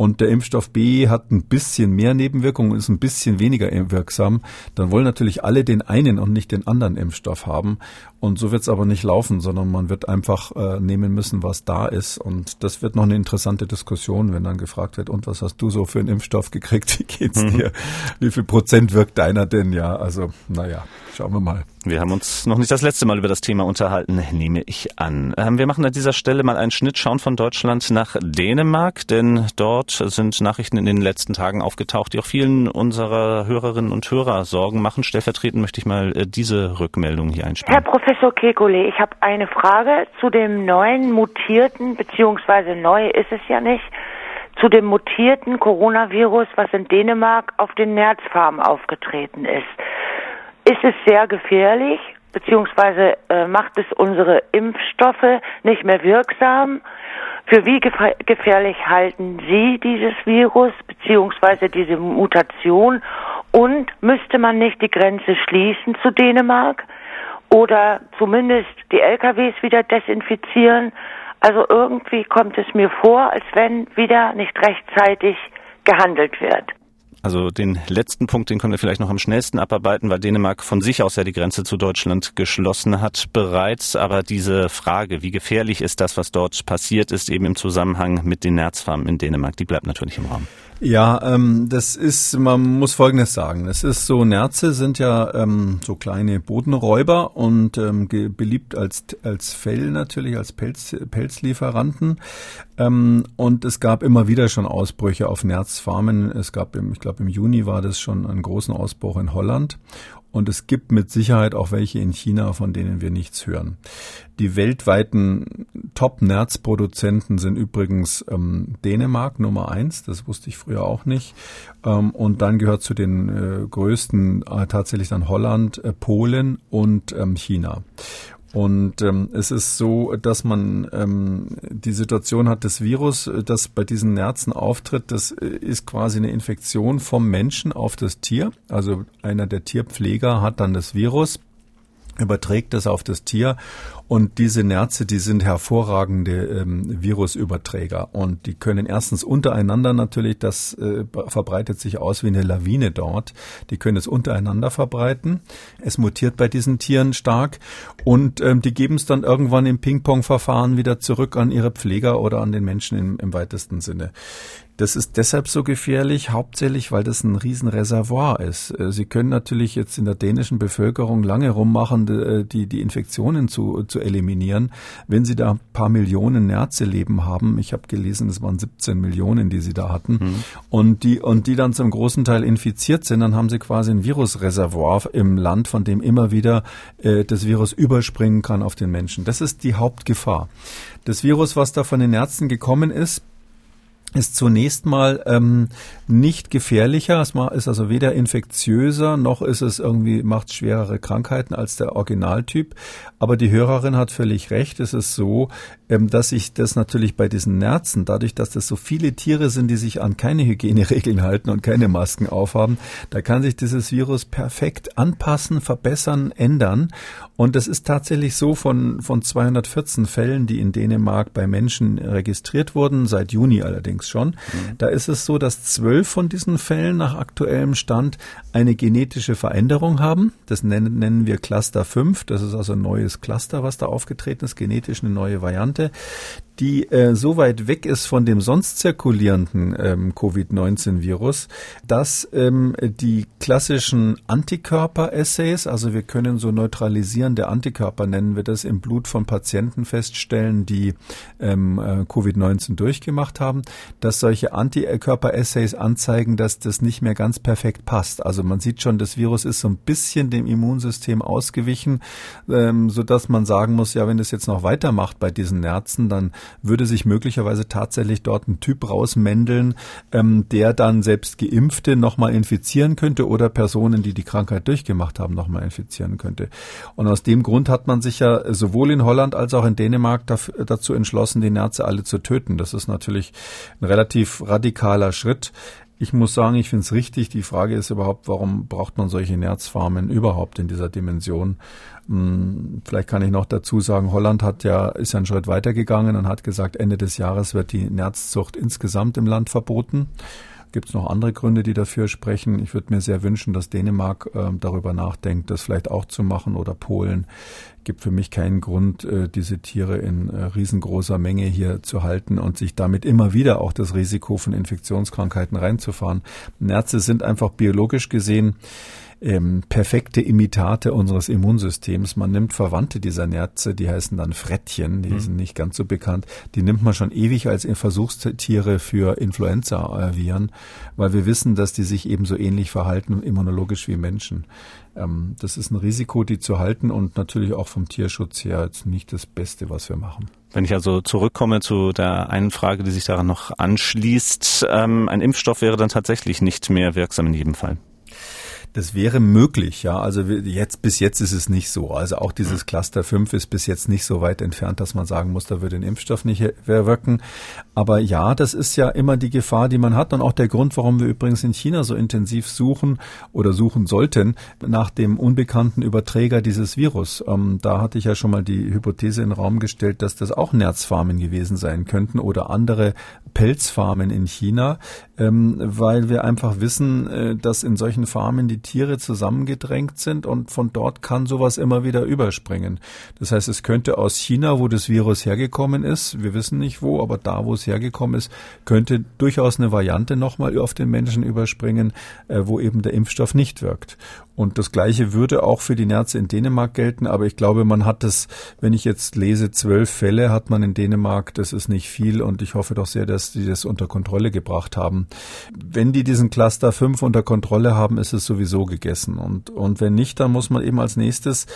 Speaker 3: Und der Impfstoff B hat ein bisschen mehr Nebenwirkungen und ist ein bisschen weniger wirksam. Dann wollen natürlich alle den einen und nicht den anderen Impfstoff haben. Und so wird es aber nicht laufen, sondern man wird einfach äh, nehmen müssen, was da ist. Und das wird noch eine interessante Diskussion, wenn dann gefragt wird, und was hast du so für einen Impfstoff gekriegt? Wie geht's mhm. dir? Wie viel Prozent wirkt deiner denn? Ja, also, naja, schauen wir mal.
Speaker 2: Wir haben uns noch nicht das letzte Mal über das Thema unterhalten, nehme ich an. Ähm, wir machen an dieser Stelle mal einen Schnitt, schauen von Deutschland nach Dänemark, denn dort sind Nachrichten in den letzten Tagen aufgetaucht, die auch vielen unserer Hörerinnen und Hörer Sorgen machen. Stellvertretend möchte ich mal äh, diese Rückmeldung hier einspielen.
Speaker 6: Herr Professor Kekulé, ich habe eine Frage zu dem neuen mutierten, beziehungsweise neu ist es ja nicht, zu dem mutierten Coronavirus, was in Dänemark auf den Nerzfarmen aufgetreten ist. Ist es sehr gefährlich beziehungsweise äh, macht es unsere Impfstoffe nicht mehr wirksam? Für wie gefährlich halten Sie dieses Virus beziehungsweise diese Mutation? Und müsste man nicht die Grenze schließen zu Dänemark oder zumindest die LKWs wieder desinfizieren? Also irgendwie kommt es mir vor, als wenn wieder nicht rechtzeitig gehandelt wird.
Speaker 2: Also den letzten Punkt, den können wir vielleicht noch am schnellsten abarbeiten, weil Dänemark von sich aus ja die Grenze zu Deutschland geschlossen hat bereits. Aber diese Frage, wie gefährlich ist das, was dort passiert ist, eben im Zusammenhang mit den Nerzfarmen in Dänemark, die bleibt natürlich im Raum.
Speaker 3: Ja, ähm, das ist, man muss Folgendes sagen. Es ist so, Nerze sind ja ähm, so kleine Bodenräuber und ähm, beliebt als, als Fell natürlich, als Pelz, Pelzlieferanten. Ähm, und es gab immer wieder schon Ausbrüche auf Nerzfarmen. Es gab, im, ich glaube, im Juni war das schon einen großen Ausbruch in Holland. Und es gibt mit Sicherheit auch welche in China, von denen wir nichts hören. Die weltweiten Top-Nerzproduzenten sind übrigens ähm, Dänemark Nummer eins, das wusste ich früher auch nicht. Ähm, und dann gehört zu den äh, größten äh, tatsächlich dann Holland, äh, Polen und ähm, China. Und ähm, es ist so, dass man ähm, die Situation hat, das Virus, das bei diesen Nerzen auftritt, das äh, ist quasi eine Infektion vom Menschen auf das Tier. Also einer der Tierpfleger hat dann das Virus überträgt das auf das Tier und diese Nerze, die sind hervorragende ähm, Virusüberträger und die können erstens untereinander natürlich, das äh, verbreitet sich aus wie eine Lawine dort, die können es untereinander verbreiten. Es mutiert bei diesen Tieren stark und ähm, die geben es dann irgendwann im Ping-Pong-Verfahren wieder zurück an ihre Pfleger oder an den Menschen im, im weitesten Sinne. Das ist deshalb so gefährlich, hauptsächlich, weil das ein Riesenreservoir ist. Äh, Sie können natürlich jetzt in der dänischen Bevölkerung lange rummachen, äh, die, die Infektionen zu, zu eliminieren. Wenn Sie da ein paar Millionen Nerze leben haben, ich habe gelesen, es waren 17 Millionen, die Sie da hatten, mhm. und die, und die dann zum großen Teil infiziert sind, dann haben Sie quasi ein Virusreservoir im Land, von dem immer wieder äh, das Virus überspringen kann auf den Menschen. Das ist die Hauptgefahr. Das Virus, was da von den Nerzen gekommen ist, ist zunächst mal ähm, nicht gefährlicher. Es ist also weder infektiöser noch ist es irgendwie macht schwerere Krankheiten als der Originaltyp. Aber die Hörerin hat völlig recht. Es ist so, ähm, dass sich das natürlich bei diesen Nerzen, dadurch, dass das so viele Tiere sind, die sich an keine Hygieneregeln halten und keine Masken aufhaben, da kann sich dieses Virus perfekt anpassen, verbessern, ändern. Und das ist tatsächlich so von, von 214 Fällen, die in Dänemark bei Menschen registriert wurden, seit Juni allerdings schon. Mhm. Da ist es so, dass zwölf von diesen Fällen nach aktuellem Stand eine genetische Veränderung haben. Das nennen, nennen wir Cluster 5. Das ist also ein neues Cluster, was da aufgetreten ist, genetisch eine neue Variante die äh, so weit weg ist von dem sonst zirkulierenden ähm, Covid-19-Virus, dass ähm, die klassischen Antikörper-Assays, also wir können so neutralisierende Antikörper nennen wir das, im Blut von Patienten feststellen, die ähm, äh, Covid-19 durchgemacht haben, dass solche Antikörper-Assays anzeigen, dass das nicht mehr ganz perfekt passt. Also man sieht schon, das Virus ist so ein bisschen dem Immunsystem ausgewichen, ähm, so dass man sagen muss, ja, wenn es jetzt noch weitermacht bei diesen Nerzen, dann würde sich möglicherweise tatsächlich dort ein Typ rausmändeln, ähm, der dann selbst Geimpfte nochmal infizieren könnte oder Personen, die die Krankheit durchgemacht haben, nochmal infizieren könnte. Und aus dem Grund hat man sich ja sowohl in Holland als auch in Dänemark dafür, dazu entschlossen, die Nerze alle zu töten. Das ist natürlich ein relativ radikaler Schritt. Ich muss sagen, ich finde es richtig. Die Frage ist überhaupt, warum braucht man solche Nerzfarmen überhaupt in dieser Dimension? Hm, vielleicht kann ich noch dazu sagen, Holland hat ja, ist ja einen Schritt weitergegangen und hat gesagt, Ende des Jahres wird die Nerzzucht insgesamt im Land verboten. Gibt es noch andere Gründe, die dafür sprechen? Ich würde mir sehr wünschen, dass Dänemark äh, darüber nachdenkt, das vielleicht auch zu machen oder Polen. Gibt für mich keinen Grund, äh, diese Tiere in äh, riesengroßer Menge hier zu halten und sich damit immer wieder auch das Risiko von Infektionskrankheiten reinzufahren. Nerze sind einfach biologisch gesehen ähm, perfekte Imitate unseres Immunsystems. Man nimmt Verwandte dieser Nerze, die heißen dann Frettchen, die mhm. sind nicht ganz so bekannt. Die nimmt man schon ewig als Versuchstiere für Influenza-Viren, weil wir wissen, dass die sich ebenso ähnlich verhalten immunologisch wie Menschen. Ähm, das ist ein Risiko, die zu halten und natürlich auch vom Tierschutz her jetzt nicht das Beste, was wir machen.
Speaker 2: Wenn ich also zurückkomme zu der einen Frage, die sich daran noch anschließt, ähm, ein Impfstoff wäre dann tatsächlich nicht mehr wirksam in jedem Fall.
Speaker 3: Das wäre möglich, ja. Also jetzt, bis jetzt ist es nicht so. Also auch dieses Cluster 5 ist bis jetzt nicht so weit entfernt, dass man sagen muss, da würde ein Impfstoff nicht wirken. Aber ja, das ist ja immer die Gefahr, die man hat und auch der Grund, warum wir übrigens in China so intensiv suchen oder suchen sollten nach dem unbekannten Überträger dieses Virus. Ähm, da hatte ich ja schon mal die Hypothese in den Raum gestellt, dass das auch Nerzfarmen gewesen sein könnten oder andere Pelzfarmen in China, ähm, weil wir einfach wissen, äh, dass in solchen Farmen die Tiere zusammengedrängt sind und von dort kann sowas immer wieder überspringen. Das heißt, es könnte aus China, wo das Virus hergekommen ist, wir wissen nicht wo, aber da, wo es hergekommen ist, könnte durchaus eine Variante nochmal auf den Menschen überspringen, äh, wo eben der Impfstoff nicht wirkt. Und das Gleiche würde auch für die Nerze in Dänemark gelten. Aber ich glaube, man hat das, wenn ich jetzt lese, zwölf Fälle hat man in Dänemark. Das ist nicht viel. Und ich hoffe doch sehr, dass die das unter Kontrolle gebracht haben. Wenn die diesen Cluster 5 unter Kontrolle haben, ist es sowieso gegessen. Und, und wenn nicht, dann muss man eben als nächstes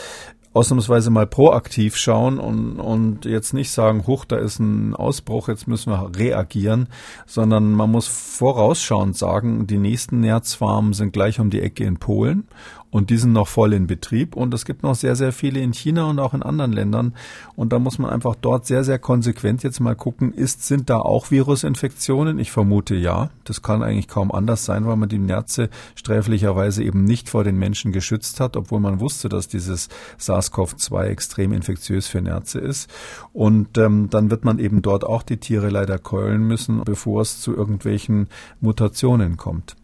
Speaker 3: ausnahmsweise mal proaktiv schauen und, und jetzt nicht sagen, huch, da ist ein Ausbruch, jetzt müssen wir reagieren, sondern man muss vorausschauend sagen, die nächsten Nerzfarmen sind gleich um die Ecke in Polen und die sind noch voll in Betrieb. Und es gibt noch sehr, sehr viele in China und auch in anderen Ländern. Und da muss man einfach dort sehr, sehr konsequent jetzt mal gucken, ist, sind da auch Virusinfektionen? Ich vermute ja. Das kann eigentlich kaum anders sein, weil man die Nerze sträflicherweise eben nicht vor den Menschen geschützt hat, obwohl man wusste, dass dieses SARS-CoV-2 extrem infektiös für Nerze ist. Und ähm, dann wird man eben dort auch die Tiere leider keulen müssen, bevor es zu irgendwelchen Mutationen kommt.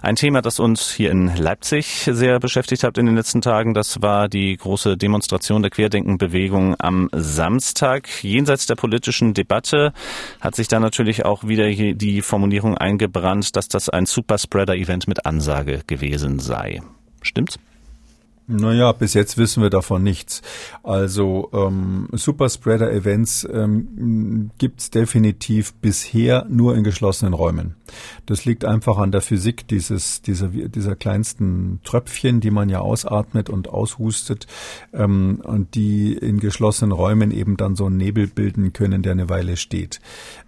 Speaker 2: Ein Thema, das uns hier in Leipzig sehr beschäftigt hat in den letzten Tagen, das war die große Demonstration der Querdenkenbewegung am Samstag. Jenseits der politischen Debatte hat sich da natürlich auch wieder die Formulierung eingebrannt, dass das ein Superspreader-Event mit Ansage gewesen sei. Stimmt's?
Speaker 3: Naja, bis jetzt wissen wir davon nichts. Also ähm, Superspreader-Events ähm, gibt definitiv bisher nur in geschlossenen Räumen. Das liegt einfach an der Physik dieses, dieser, dieser kleinsten Tröpfchen, die man ja ausatmet und aushustet ähm, und die in geschlossenen Räumen eben dann so einen Nebel bilden können, der eine Weile steht.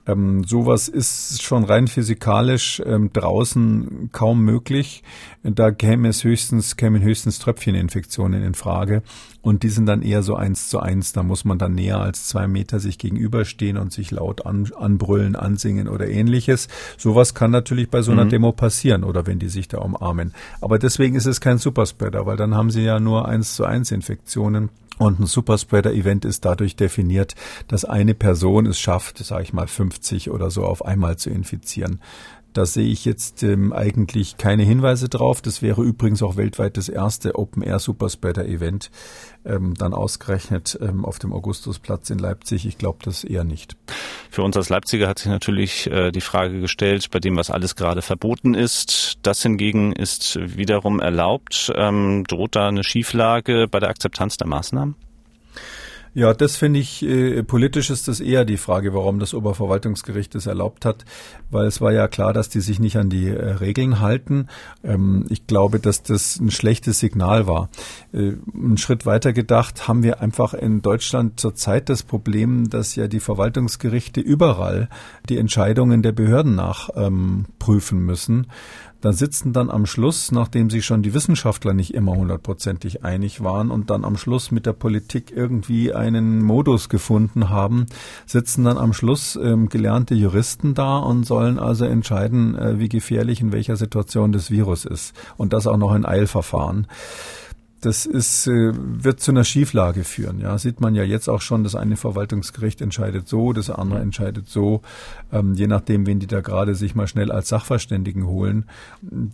Speaker 3: Ähm, sowas ist schon rein physikalisch ähm, draußen kaum möglich. Da käme es höchstens, kämen höchstens Tröpfcheninfektionen in Frage. Und die sind dann eher so eins zu eins. Da muss man dann näher als zwei Meter sich gegenüberstehen und sich laut an, anbrüllen, ansingen oder ähnliches. Sowas kann natürlich bei so einer mhm. Demo passieren oder wenn die sich da umarmen. Aber deswegen ist es kein Superspreader, weil dann haben sie ja nur eins zu eins Infektionen. Und ein Superspreader-Event ist dadurch definiert, dass eine Person es schafft, sage ich mal, 50 oder so auf einmal zu infizieren. Da sehe ich jetzt ähm, eigentlich keine Hinweise drauf. Das wäre übrigens auch weltweit das erste Open Air Superspreader Event, ähm, dann ausgerechnet ähm, auf dem Augustusplatz in Leipzig. Ich glaube das eher nicht.
Speaker 2: Für uns als Leipziger hat sich natürlich äh, die Frage gestellt, bei dem, was alles gerade verboten ist. Das hingegen ist wiederum erlaubt. Ähm, droht da eine Schieflage bei der Akzeptanz der Maßnahmen?
Speaker 3: Ja, das finde ich, äh, politisch ist das eher die Frage, warum das Oberverwaltungsgericht es erlaubt hat, weil es war ja klar, dass die sich nicht an die äh, Regeln halten. Ähm, ich glaube, dass das ein schlechtes Signal war. Äh, einen Schritt weiter gedacht haben wir einfach in Deutschland zurzeit das Problem, dass ja die Verwaltungsgerichte überall die Entscheidungen der Behörden nachprüfen ähm, müssen da sitzen dann am Schluss, nachdem sich schon die Wissenschaftler nicht immer hundertprozentig einig waren und dann am Schluss mit der Politik irgendwie einen Modus gefunden haben, sitzen dann am Schluss ähm, gelernte Juristen da und sollen also entscheiden, äh, wie gefährlich in welcher Situation das Virus ist. Und das auch noch in Eilverfahren das ist, äh, wird zu einer Schieflage führen. Ja, sieht man ja jetzt auch schon, das eine Verwaltungsgericht entscheidet so, das andere entscheidet so, ähm, je nachdem, wen die da gerade sich mal schnell als Sachverständigen holen.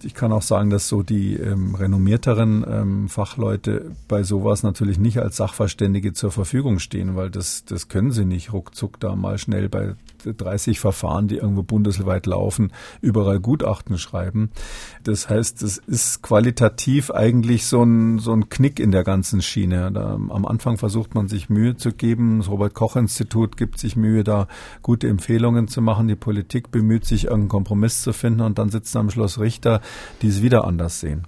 Speaker 3: Ich kann auch sagen, dass so die ähm, renommierteren ähm, Fachleute bei sowas natürlich nicht als Sachverständige zur Verfügung stehen, weil das, das können sie nicht ruckzuck da mal schnell bei 30 Verfahren, die irgendwo bundesweit laufen, überall Gutachten schreiben. Das heißt, es ist qualitativ eigentlich so ein, so ein Knick in der ganzen Schiene. Da, am Anfang versucht man sich Mühe zu geben. Das Robert-Koch-Institut gibt sich Mühe, da gute Empfehlungen zu machen. Die Politik bemüht sich, irgendeinen Kompromiss zu finden und dann sitzen am Schluss Richter, die es wieder anders sehen.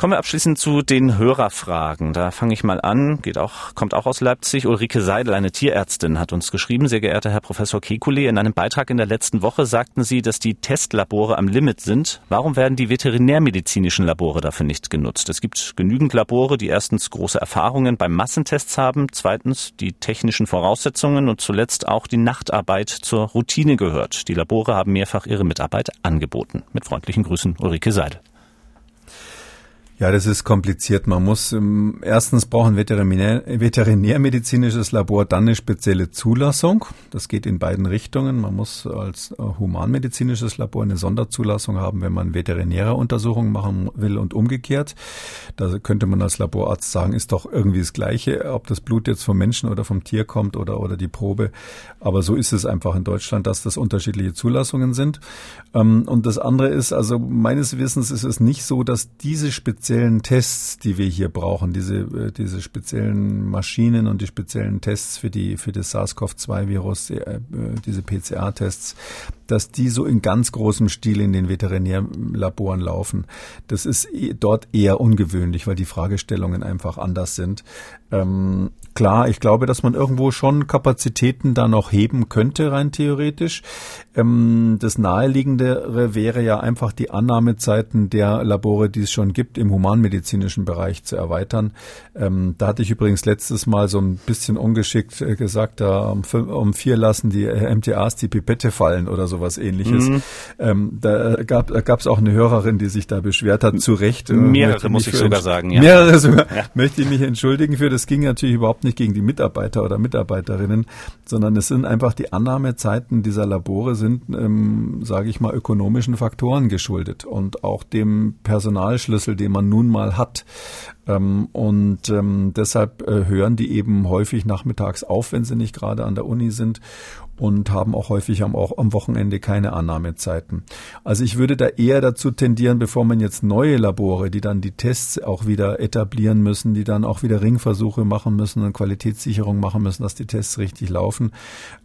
Speaker 2: Kommen wir abschließend zu den Hörerfragen. Da fange ich mal an. Geht auch, kommt auch aus Leipzig. Ulrike Seidel, eine Tierärztin, hat uns geschrieben. Sehr geehrter Herr Professor Kekulé, in einem Beitrag in der letzten Woche sagten Sie, dass die Testlabore am Limit sind. Warum werden die veterinärmedizinischen Labore dafür nicht genutzt? Es gibt genügend Labore, die erstens große Erfahrungen beim Massentests haben, zweitens die technischen Voraussetzungen und zuletzt auch die Nachtarbeit zur Routine gehört. Die Labore haben mehrfach ihre Mitarbeit angeboten. Mit freundlichen Grüßen, Ulrike Seidel.
Speaker 3: Ja, das ist kompliziert. Man muss ähm, erstens brauchen Veterinär, veterinärmedizinisches Labor dann eine spezielle Zulassung. Das geht in beiden Richtungen. Man muss als äh, humanmedizinisches Labor eine Sonderzulassung haben, wenn man veterinäre Untersuchungen machen will und umgekehrt. Da könnte man als Laborarzt sagen, ist doch irgendwie das Gleiche, ob das Blut jetzt vom Menschen oder vom Tier kommt oder oder die Probe. Aber so ist es einfach in Deutschland, dass das unterschiedliche Zulassungen sind. Ähm, und das andere ist, also meines Wissens ist es nicht so, dass diese spezielle speziellen Tests, die wir hier brauchen, diese, äh, diese speziellen Maschinen und die speziellen Tests für die, für das SARS-CoV-2-Virus, äh, diese PCA-Tests, dass die so in ganz großem Stil in den Veterinärlaboren laufen. Das ist dort eher ungewöhnlich, weil die Fragestellungen einfach anders sind. Ähm, klar, ich glaube, dass man irgendwo schon Kapazitäten da noch heben könnte, rein theoretisch. Ähm, das Naheliegendere wäre ja einfach die Annahmezeiten der Labore, die es schon gibt, im humanmedizinischen Bereich zu erweitern. Ähm, da hatte ich übrigens letztes Mal so ein bisschen ungeschickt äh, gesagt, da um, um vier lassen die äh, MTAs die Pipette fallen oder sowas ähnliches. Mhm. Ähm, da gab es auch eine Hörerin, die sich da beschwert hat, zu Recht. Äh,
Speaker 2: Mehrere muss ich sogar sagen.
Speaker 3: Ja. Mehrere sogar. Ja. Möchte ich mich entschuldigen für. Das ging natürlich überhaupt nicht gegen die Mitarbeiter oder Mitarbeiterinnen, sondern es sind einfach die Annahmezeiten dieser Labore sind, ähm, sage ich mal, ökonomischen Faktoren geschuldet und auch dem Personalschlüssel, den man nun mal hat. Ähm, und ähm, deshalb äh, hören die eben häufig nachmittags auf, wenn sie nicht gerade an der Uni sind und haben auch häufig am, auch am Wochenende keine Annahmezeiten. Also ich würde da eher dazu tendieren, bevor man jetzt neue Labore, die dann die Tests auch wieder etablieren müssen, die dann auch wieder Ringversuche machen müssen und Qualitätssicherung machen müssen, dass die Tests richtig laufen,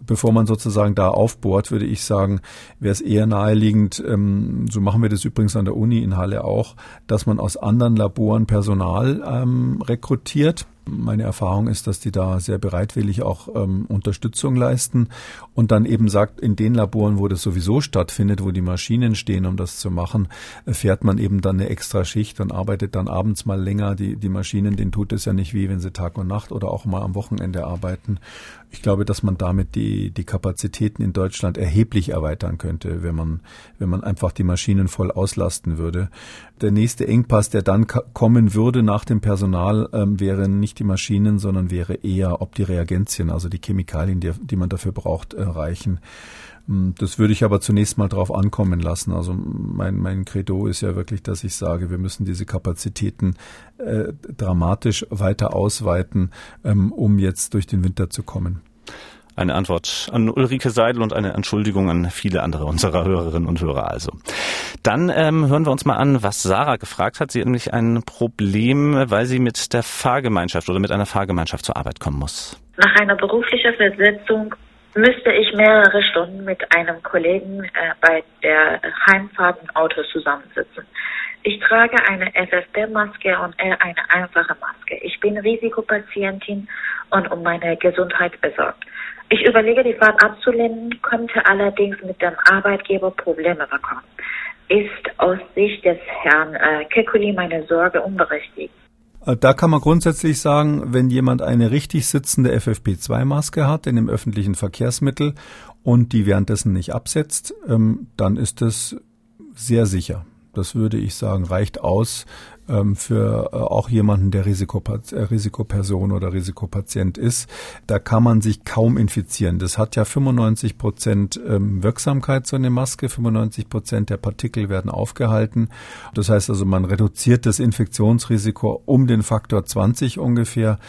Speaker 3: bevor man sozusagen da aufbohrt, würde ich sagen, wäre es eher naheliegend, ähm, so machen wir das übrigens an der Uni in Halle auch, dass man aus anderen Laboren Personal ähm, rekrutiert meine Erfahrung ist, dass die da sehr bereitwillig auch ähm, Unterstützung leisten und dann eben sagt, in den Laboren, wo das sowieso stattfindet, wo die Maschinen stehen, um das zu machen, äh, fährt man eben dann eine extra Schicht und arbeitet dann abends mal länger. Die, die Maschinen, denen tut es ja nicht wie, wenn sie Tag und Nacht oder auch mal am Wochenende arbeiten. Ich glaube, dass man damit die, die Kapazitäten in Deutschland erheblich erweitern könnte, wenn man, wenn man einfach die Maschinen voll auslasten würde. Der nächste Engpass, der dann kommen würde nach dem Personal, ähm, wäre nicht die Maschinen, sondern wäre eher, ob die Reagenzien, also die Chemikalien, die, die man dafür braucht, äh, reichen. Hm, das würde ich aber zunächst mal drauf ankommen lassen. Also mein, mein Credo ist ja wirklich, dass ich sage, wir müssen diese Kapazitäten äh, dramatisch weiter ausweiten, ähm, um jetzt durch den Winter zu kommen.
Speaker 2: Eine Antwort an Ulrike Seidel und eine Entschuldigung an viele andere unserer Hörerinnen und Hörer also. Dann ähm, hören wir uns mal an, was Sarah gefragt hat. Sie hat nämlich ein Problem, weil sie mit der Fahrgemeinschaft oder mit einer Fahrgemeinschaft zur Arbeit kommen muss.
Speaker 7: Nach einer beruflichen Versetzung müsste ich mehrere Stunden mit einem Kollegen äh, bei der Heimfahrt im Auto zusammensitzen. Ich trage eine FFP-Maske und er eine einfache Maske. Ich bin Risikopatientin und um meine Gesundheit besorgt. Ich überlege, die Fahrt abzulehnen, könnte allerdings mit dem Arbeitgeber Probleme bekommen. Ist aus Sicht des Herrn äh, Kekuli meine Sorge unberechtigt?
Speaker 3: Äh, da kann man grundsätzlich sagen, wenn jemand eine richtig sitzende FFP2-Maske hat in dem öffentlichen Verkehrsmittel und die währenddessen nicht absetzt, ähm, dann ist es sehr sicher. Das würde ich sagen, reicht aus für äh, auch jemanden, der Risikopat äh, Risikoperson oder Risikopatient ist. Da kann man sich kaum infizieren. Das hat ja 95 Prozent ähm, Wirksamkeit, so eine Maske. 95 Prozent der Partikel werden aufgehalten. Das heißt also, man reduziert das Infektionsrisiko um den Faktor 20 ungefähr.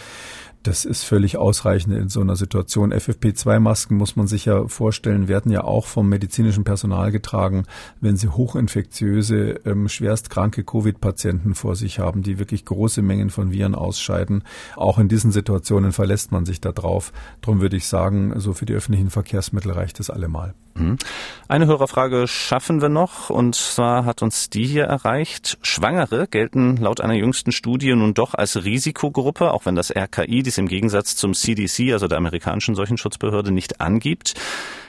Speaker 3: Das ist völlig ausreichend in so einer Situation. FFP2-Masken muss man sich ja vorstellen, werden ja auch vom medizinischen Personal getragen, wenn sie hochinfektiöse, ähm, schwerstkranke Covid-Patienten vor sich haben, die wirklich große Mengen von Viren ausscheiden. Auch in diesen Situationen verlässt man sich da drauf. Darum würde ich sagen, so für die öffentlichen Verkehrsmittel reicht es allemal.
Speaker 2: Mhm. Eine Hörerfrage schaffen wir noch und zwar hat uns die hier erreicht. Schwangere gelten laut einer jüngsten Studie nun doch als Risikogruppe, auch wenn das RKI dies im Gegensatz zum CDC, also der amerikanischen Seuchenschutzbehörde, nicht angibt.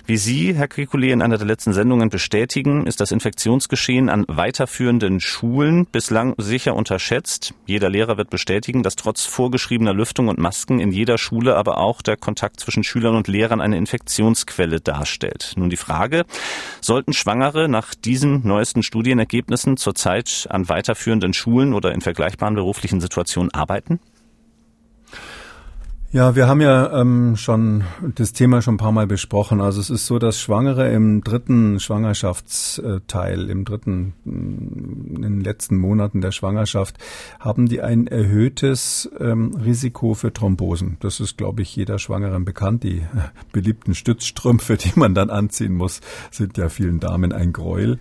Speaker 2: Wie Sie, Herr Kekulé, in einer der letzten Sendungen bestätigen, ist das Infektionsgeschehen an weiterführenden Schulen bislang sicher unterschätzt. Jeder Lehrer wird bestätigen, dass trotz vorgeschriebener Lüftung und Masken in jeder Schule aber auch der Kontakt zwischen Schülern und Lehrern eine Infektionsquelle darstellt. Nun die Frage, sollten Schwangere nach diesen neuesten Studienergebnissen zurzeit an weiterführenden Schulen oder in vergleichbaren beruflichen Situationen arbeiten?
Speaker 3: Ja, wir haben ja ähm, schon das Thema schon ein paar Mal besprochen. Also es ist so, dass Schwangere im dritten Schwangerschaftsteil, im dritten, mm, in den letzten Monaten der Schwangerschaft, haben die ein erhöhtes ähm, Risiko für Thrombosen. Das ist, glaube ich, jeder Schwangeren bekannt. Die beliebten Stützstrümpfe, die man dann anziehen muss, sind ja vielen Damen ein Gräuel.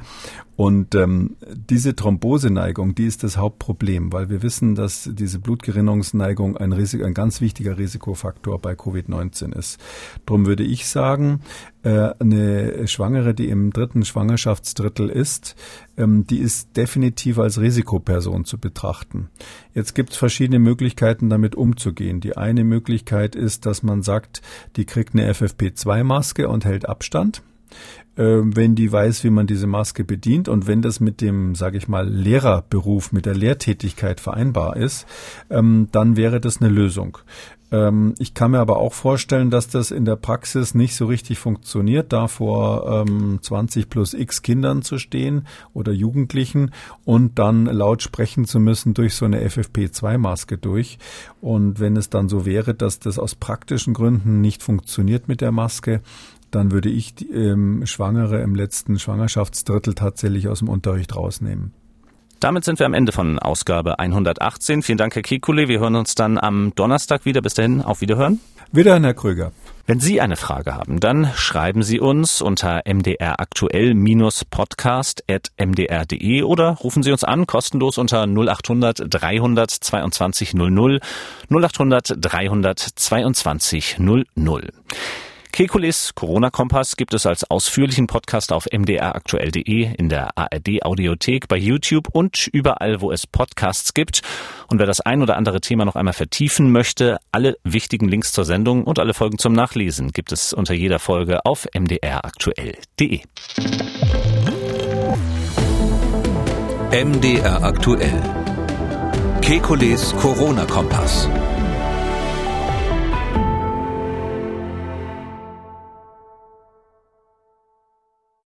Speaker 3: Und ähm, diese Thromboseneigung, die ist das Hauptproblem, weil wir wissen, dass diese Blutgerinnungsneigung ein, Risiko, ein ganz wichtiger Risikofaktor bei Covid-19 ist. Drum würde ich sagen, äh, eine Schwangere, die im dritten Schwangerschaftsdrittel ist, ähm, die ist definitiv als Risikoperson zu betrachten. Jetzt gibt es verschiedene Möglichkeiten, damit umzugehen. Die eine Möglichkeit ist, dass man sagt, die kriegt eine FFP2-Maske und hält Abstand. Ähm, wenn die weiß, wie man diese Maske bedient und wenn das mit dem, sage ich mal, Lehrerberuf, mit der Lehrtätigkeit vereinbar ist, ähm, dann wäre das eine Lösung. Ähm, ich kann mir aber auch vorstellen, dass das in der Praxis nicht so richtig funktioniert, da vor 20 plus x Kindern zu stehen oder Jugendlichen und dann laut sprechen zu müssen durch so eine FFP2-Maske durch. Und wenn es dann so wäre, dass das aus praktischen Gründen nicht funktioniert mit der Maske, dann würde ich die, ähm, Schwangere im letzten Schwangerschaftsdrittel tatsächlich aus dem Unterricht rausnehmen.
Speaker 2: Damit sind wir am Ende von Ausgabe 118. Vielen Dank, Herr Kikule. Wir hören uns dann am Donnerstag wieder. Bis dahin, auf Wiederhören.
Speaker 3: Wiederhören, Herr Kröger.
Speaker 2: Wenn Sie eine Frage haben, dann schreiben Sie uns unter mdraktuell-podcast.mdr.de oder rufen Sie uns an, kostenlos unter 0800 300 22 00 0800 300 22 00. Kekulis Corona-Kompass gibt es als ausführlichen Podcast auf mdraktuell.de, in der ARD-Audiothek, bei YouTube und überall, wo es Podcasts gibt. Und wer das ein oder andere Thema noch einmal vertiefen möchte, alle wichtigen Links zur Sendung und alle Folgen zum Nachlesen gibt es unter jeder Folge auf mdraktuell.de.
Speaker 1: MDR aktuell. Kekules Corona-Kompass.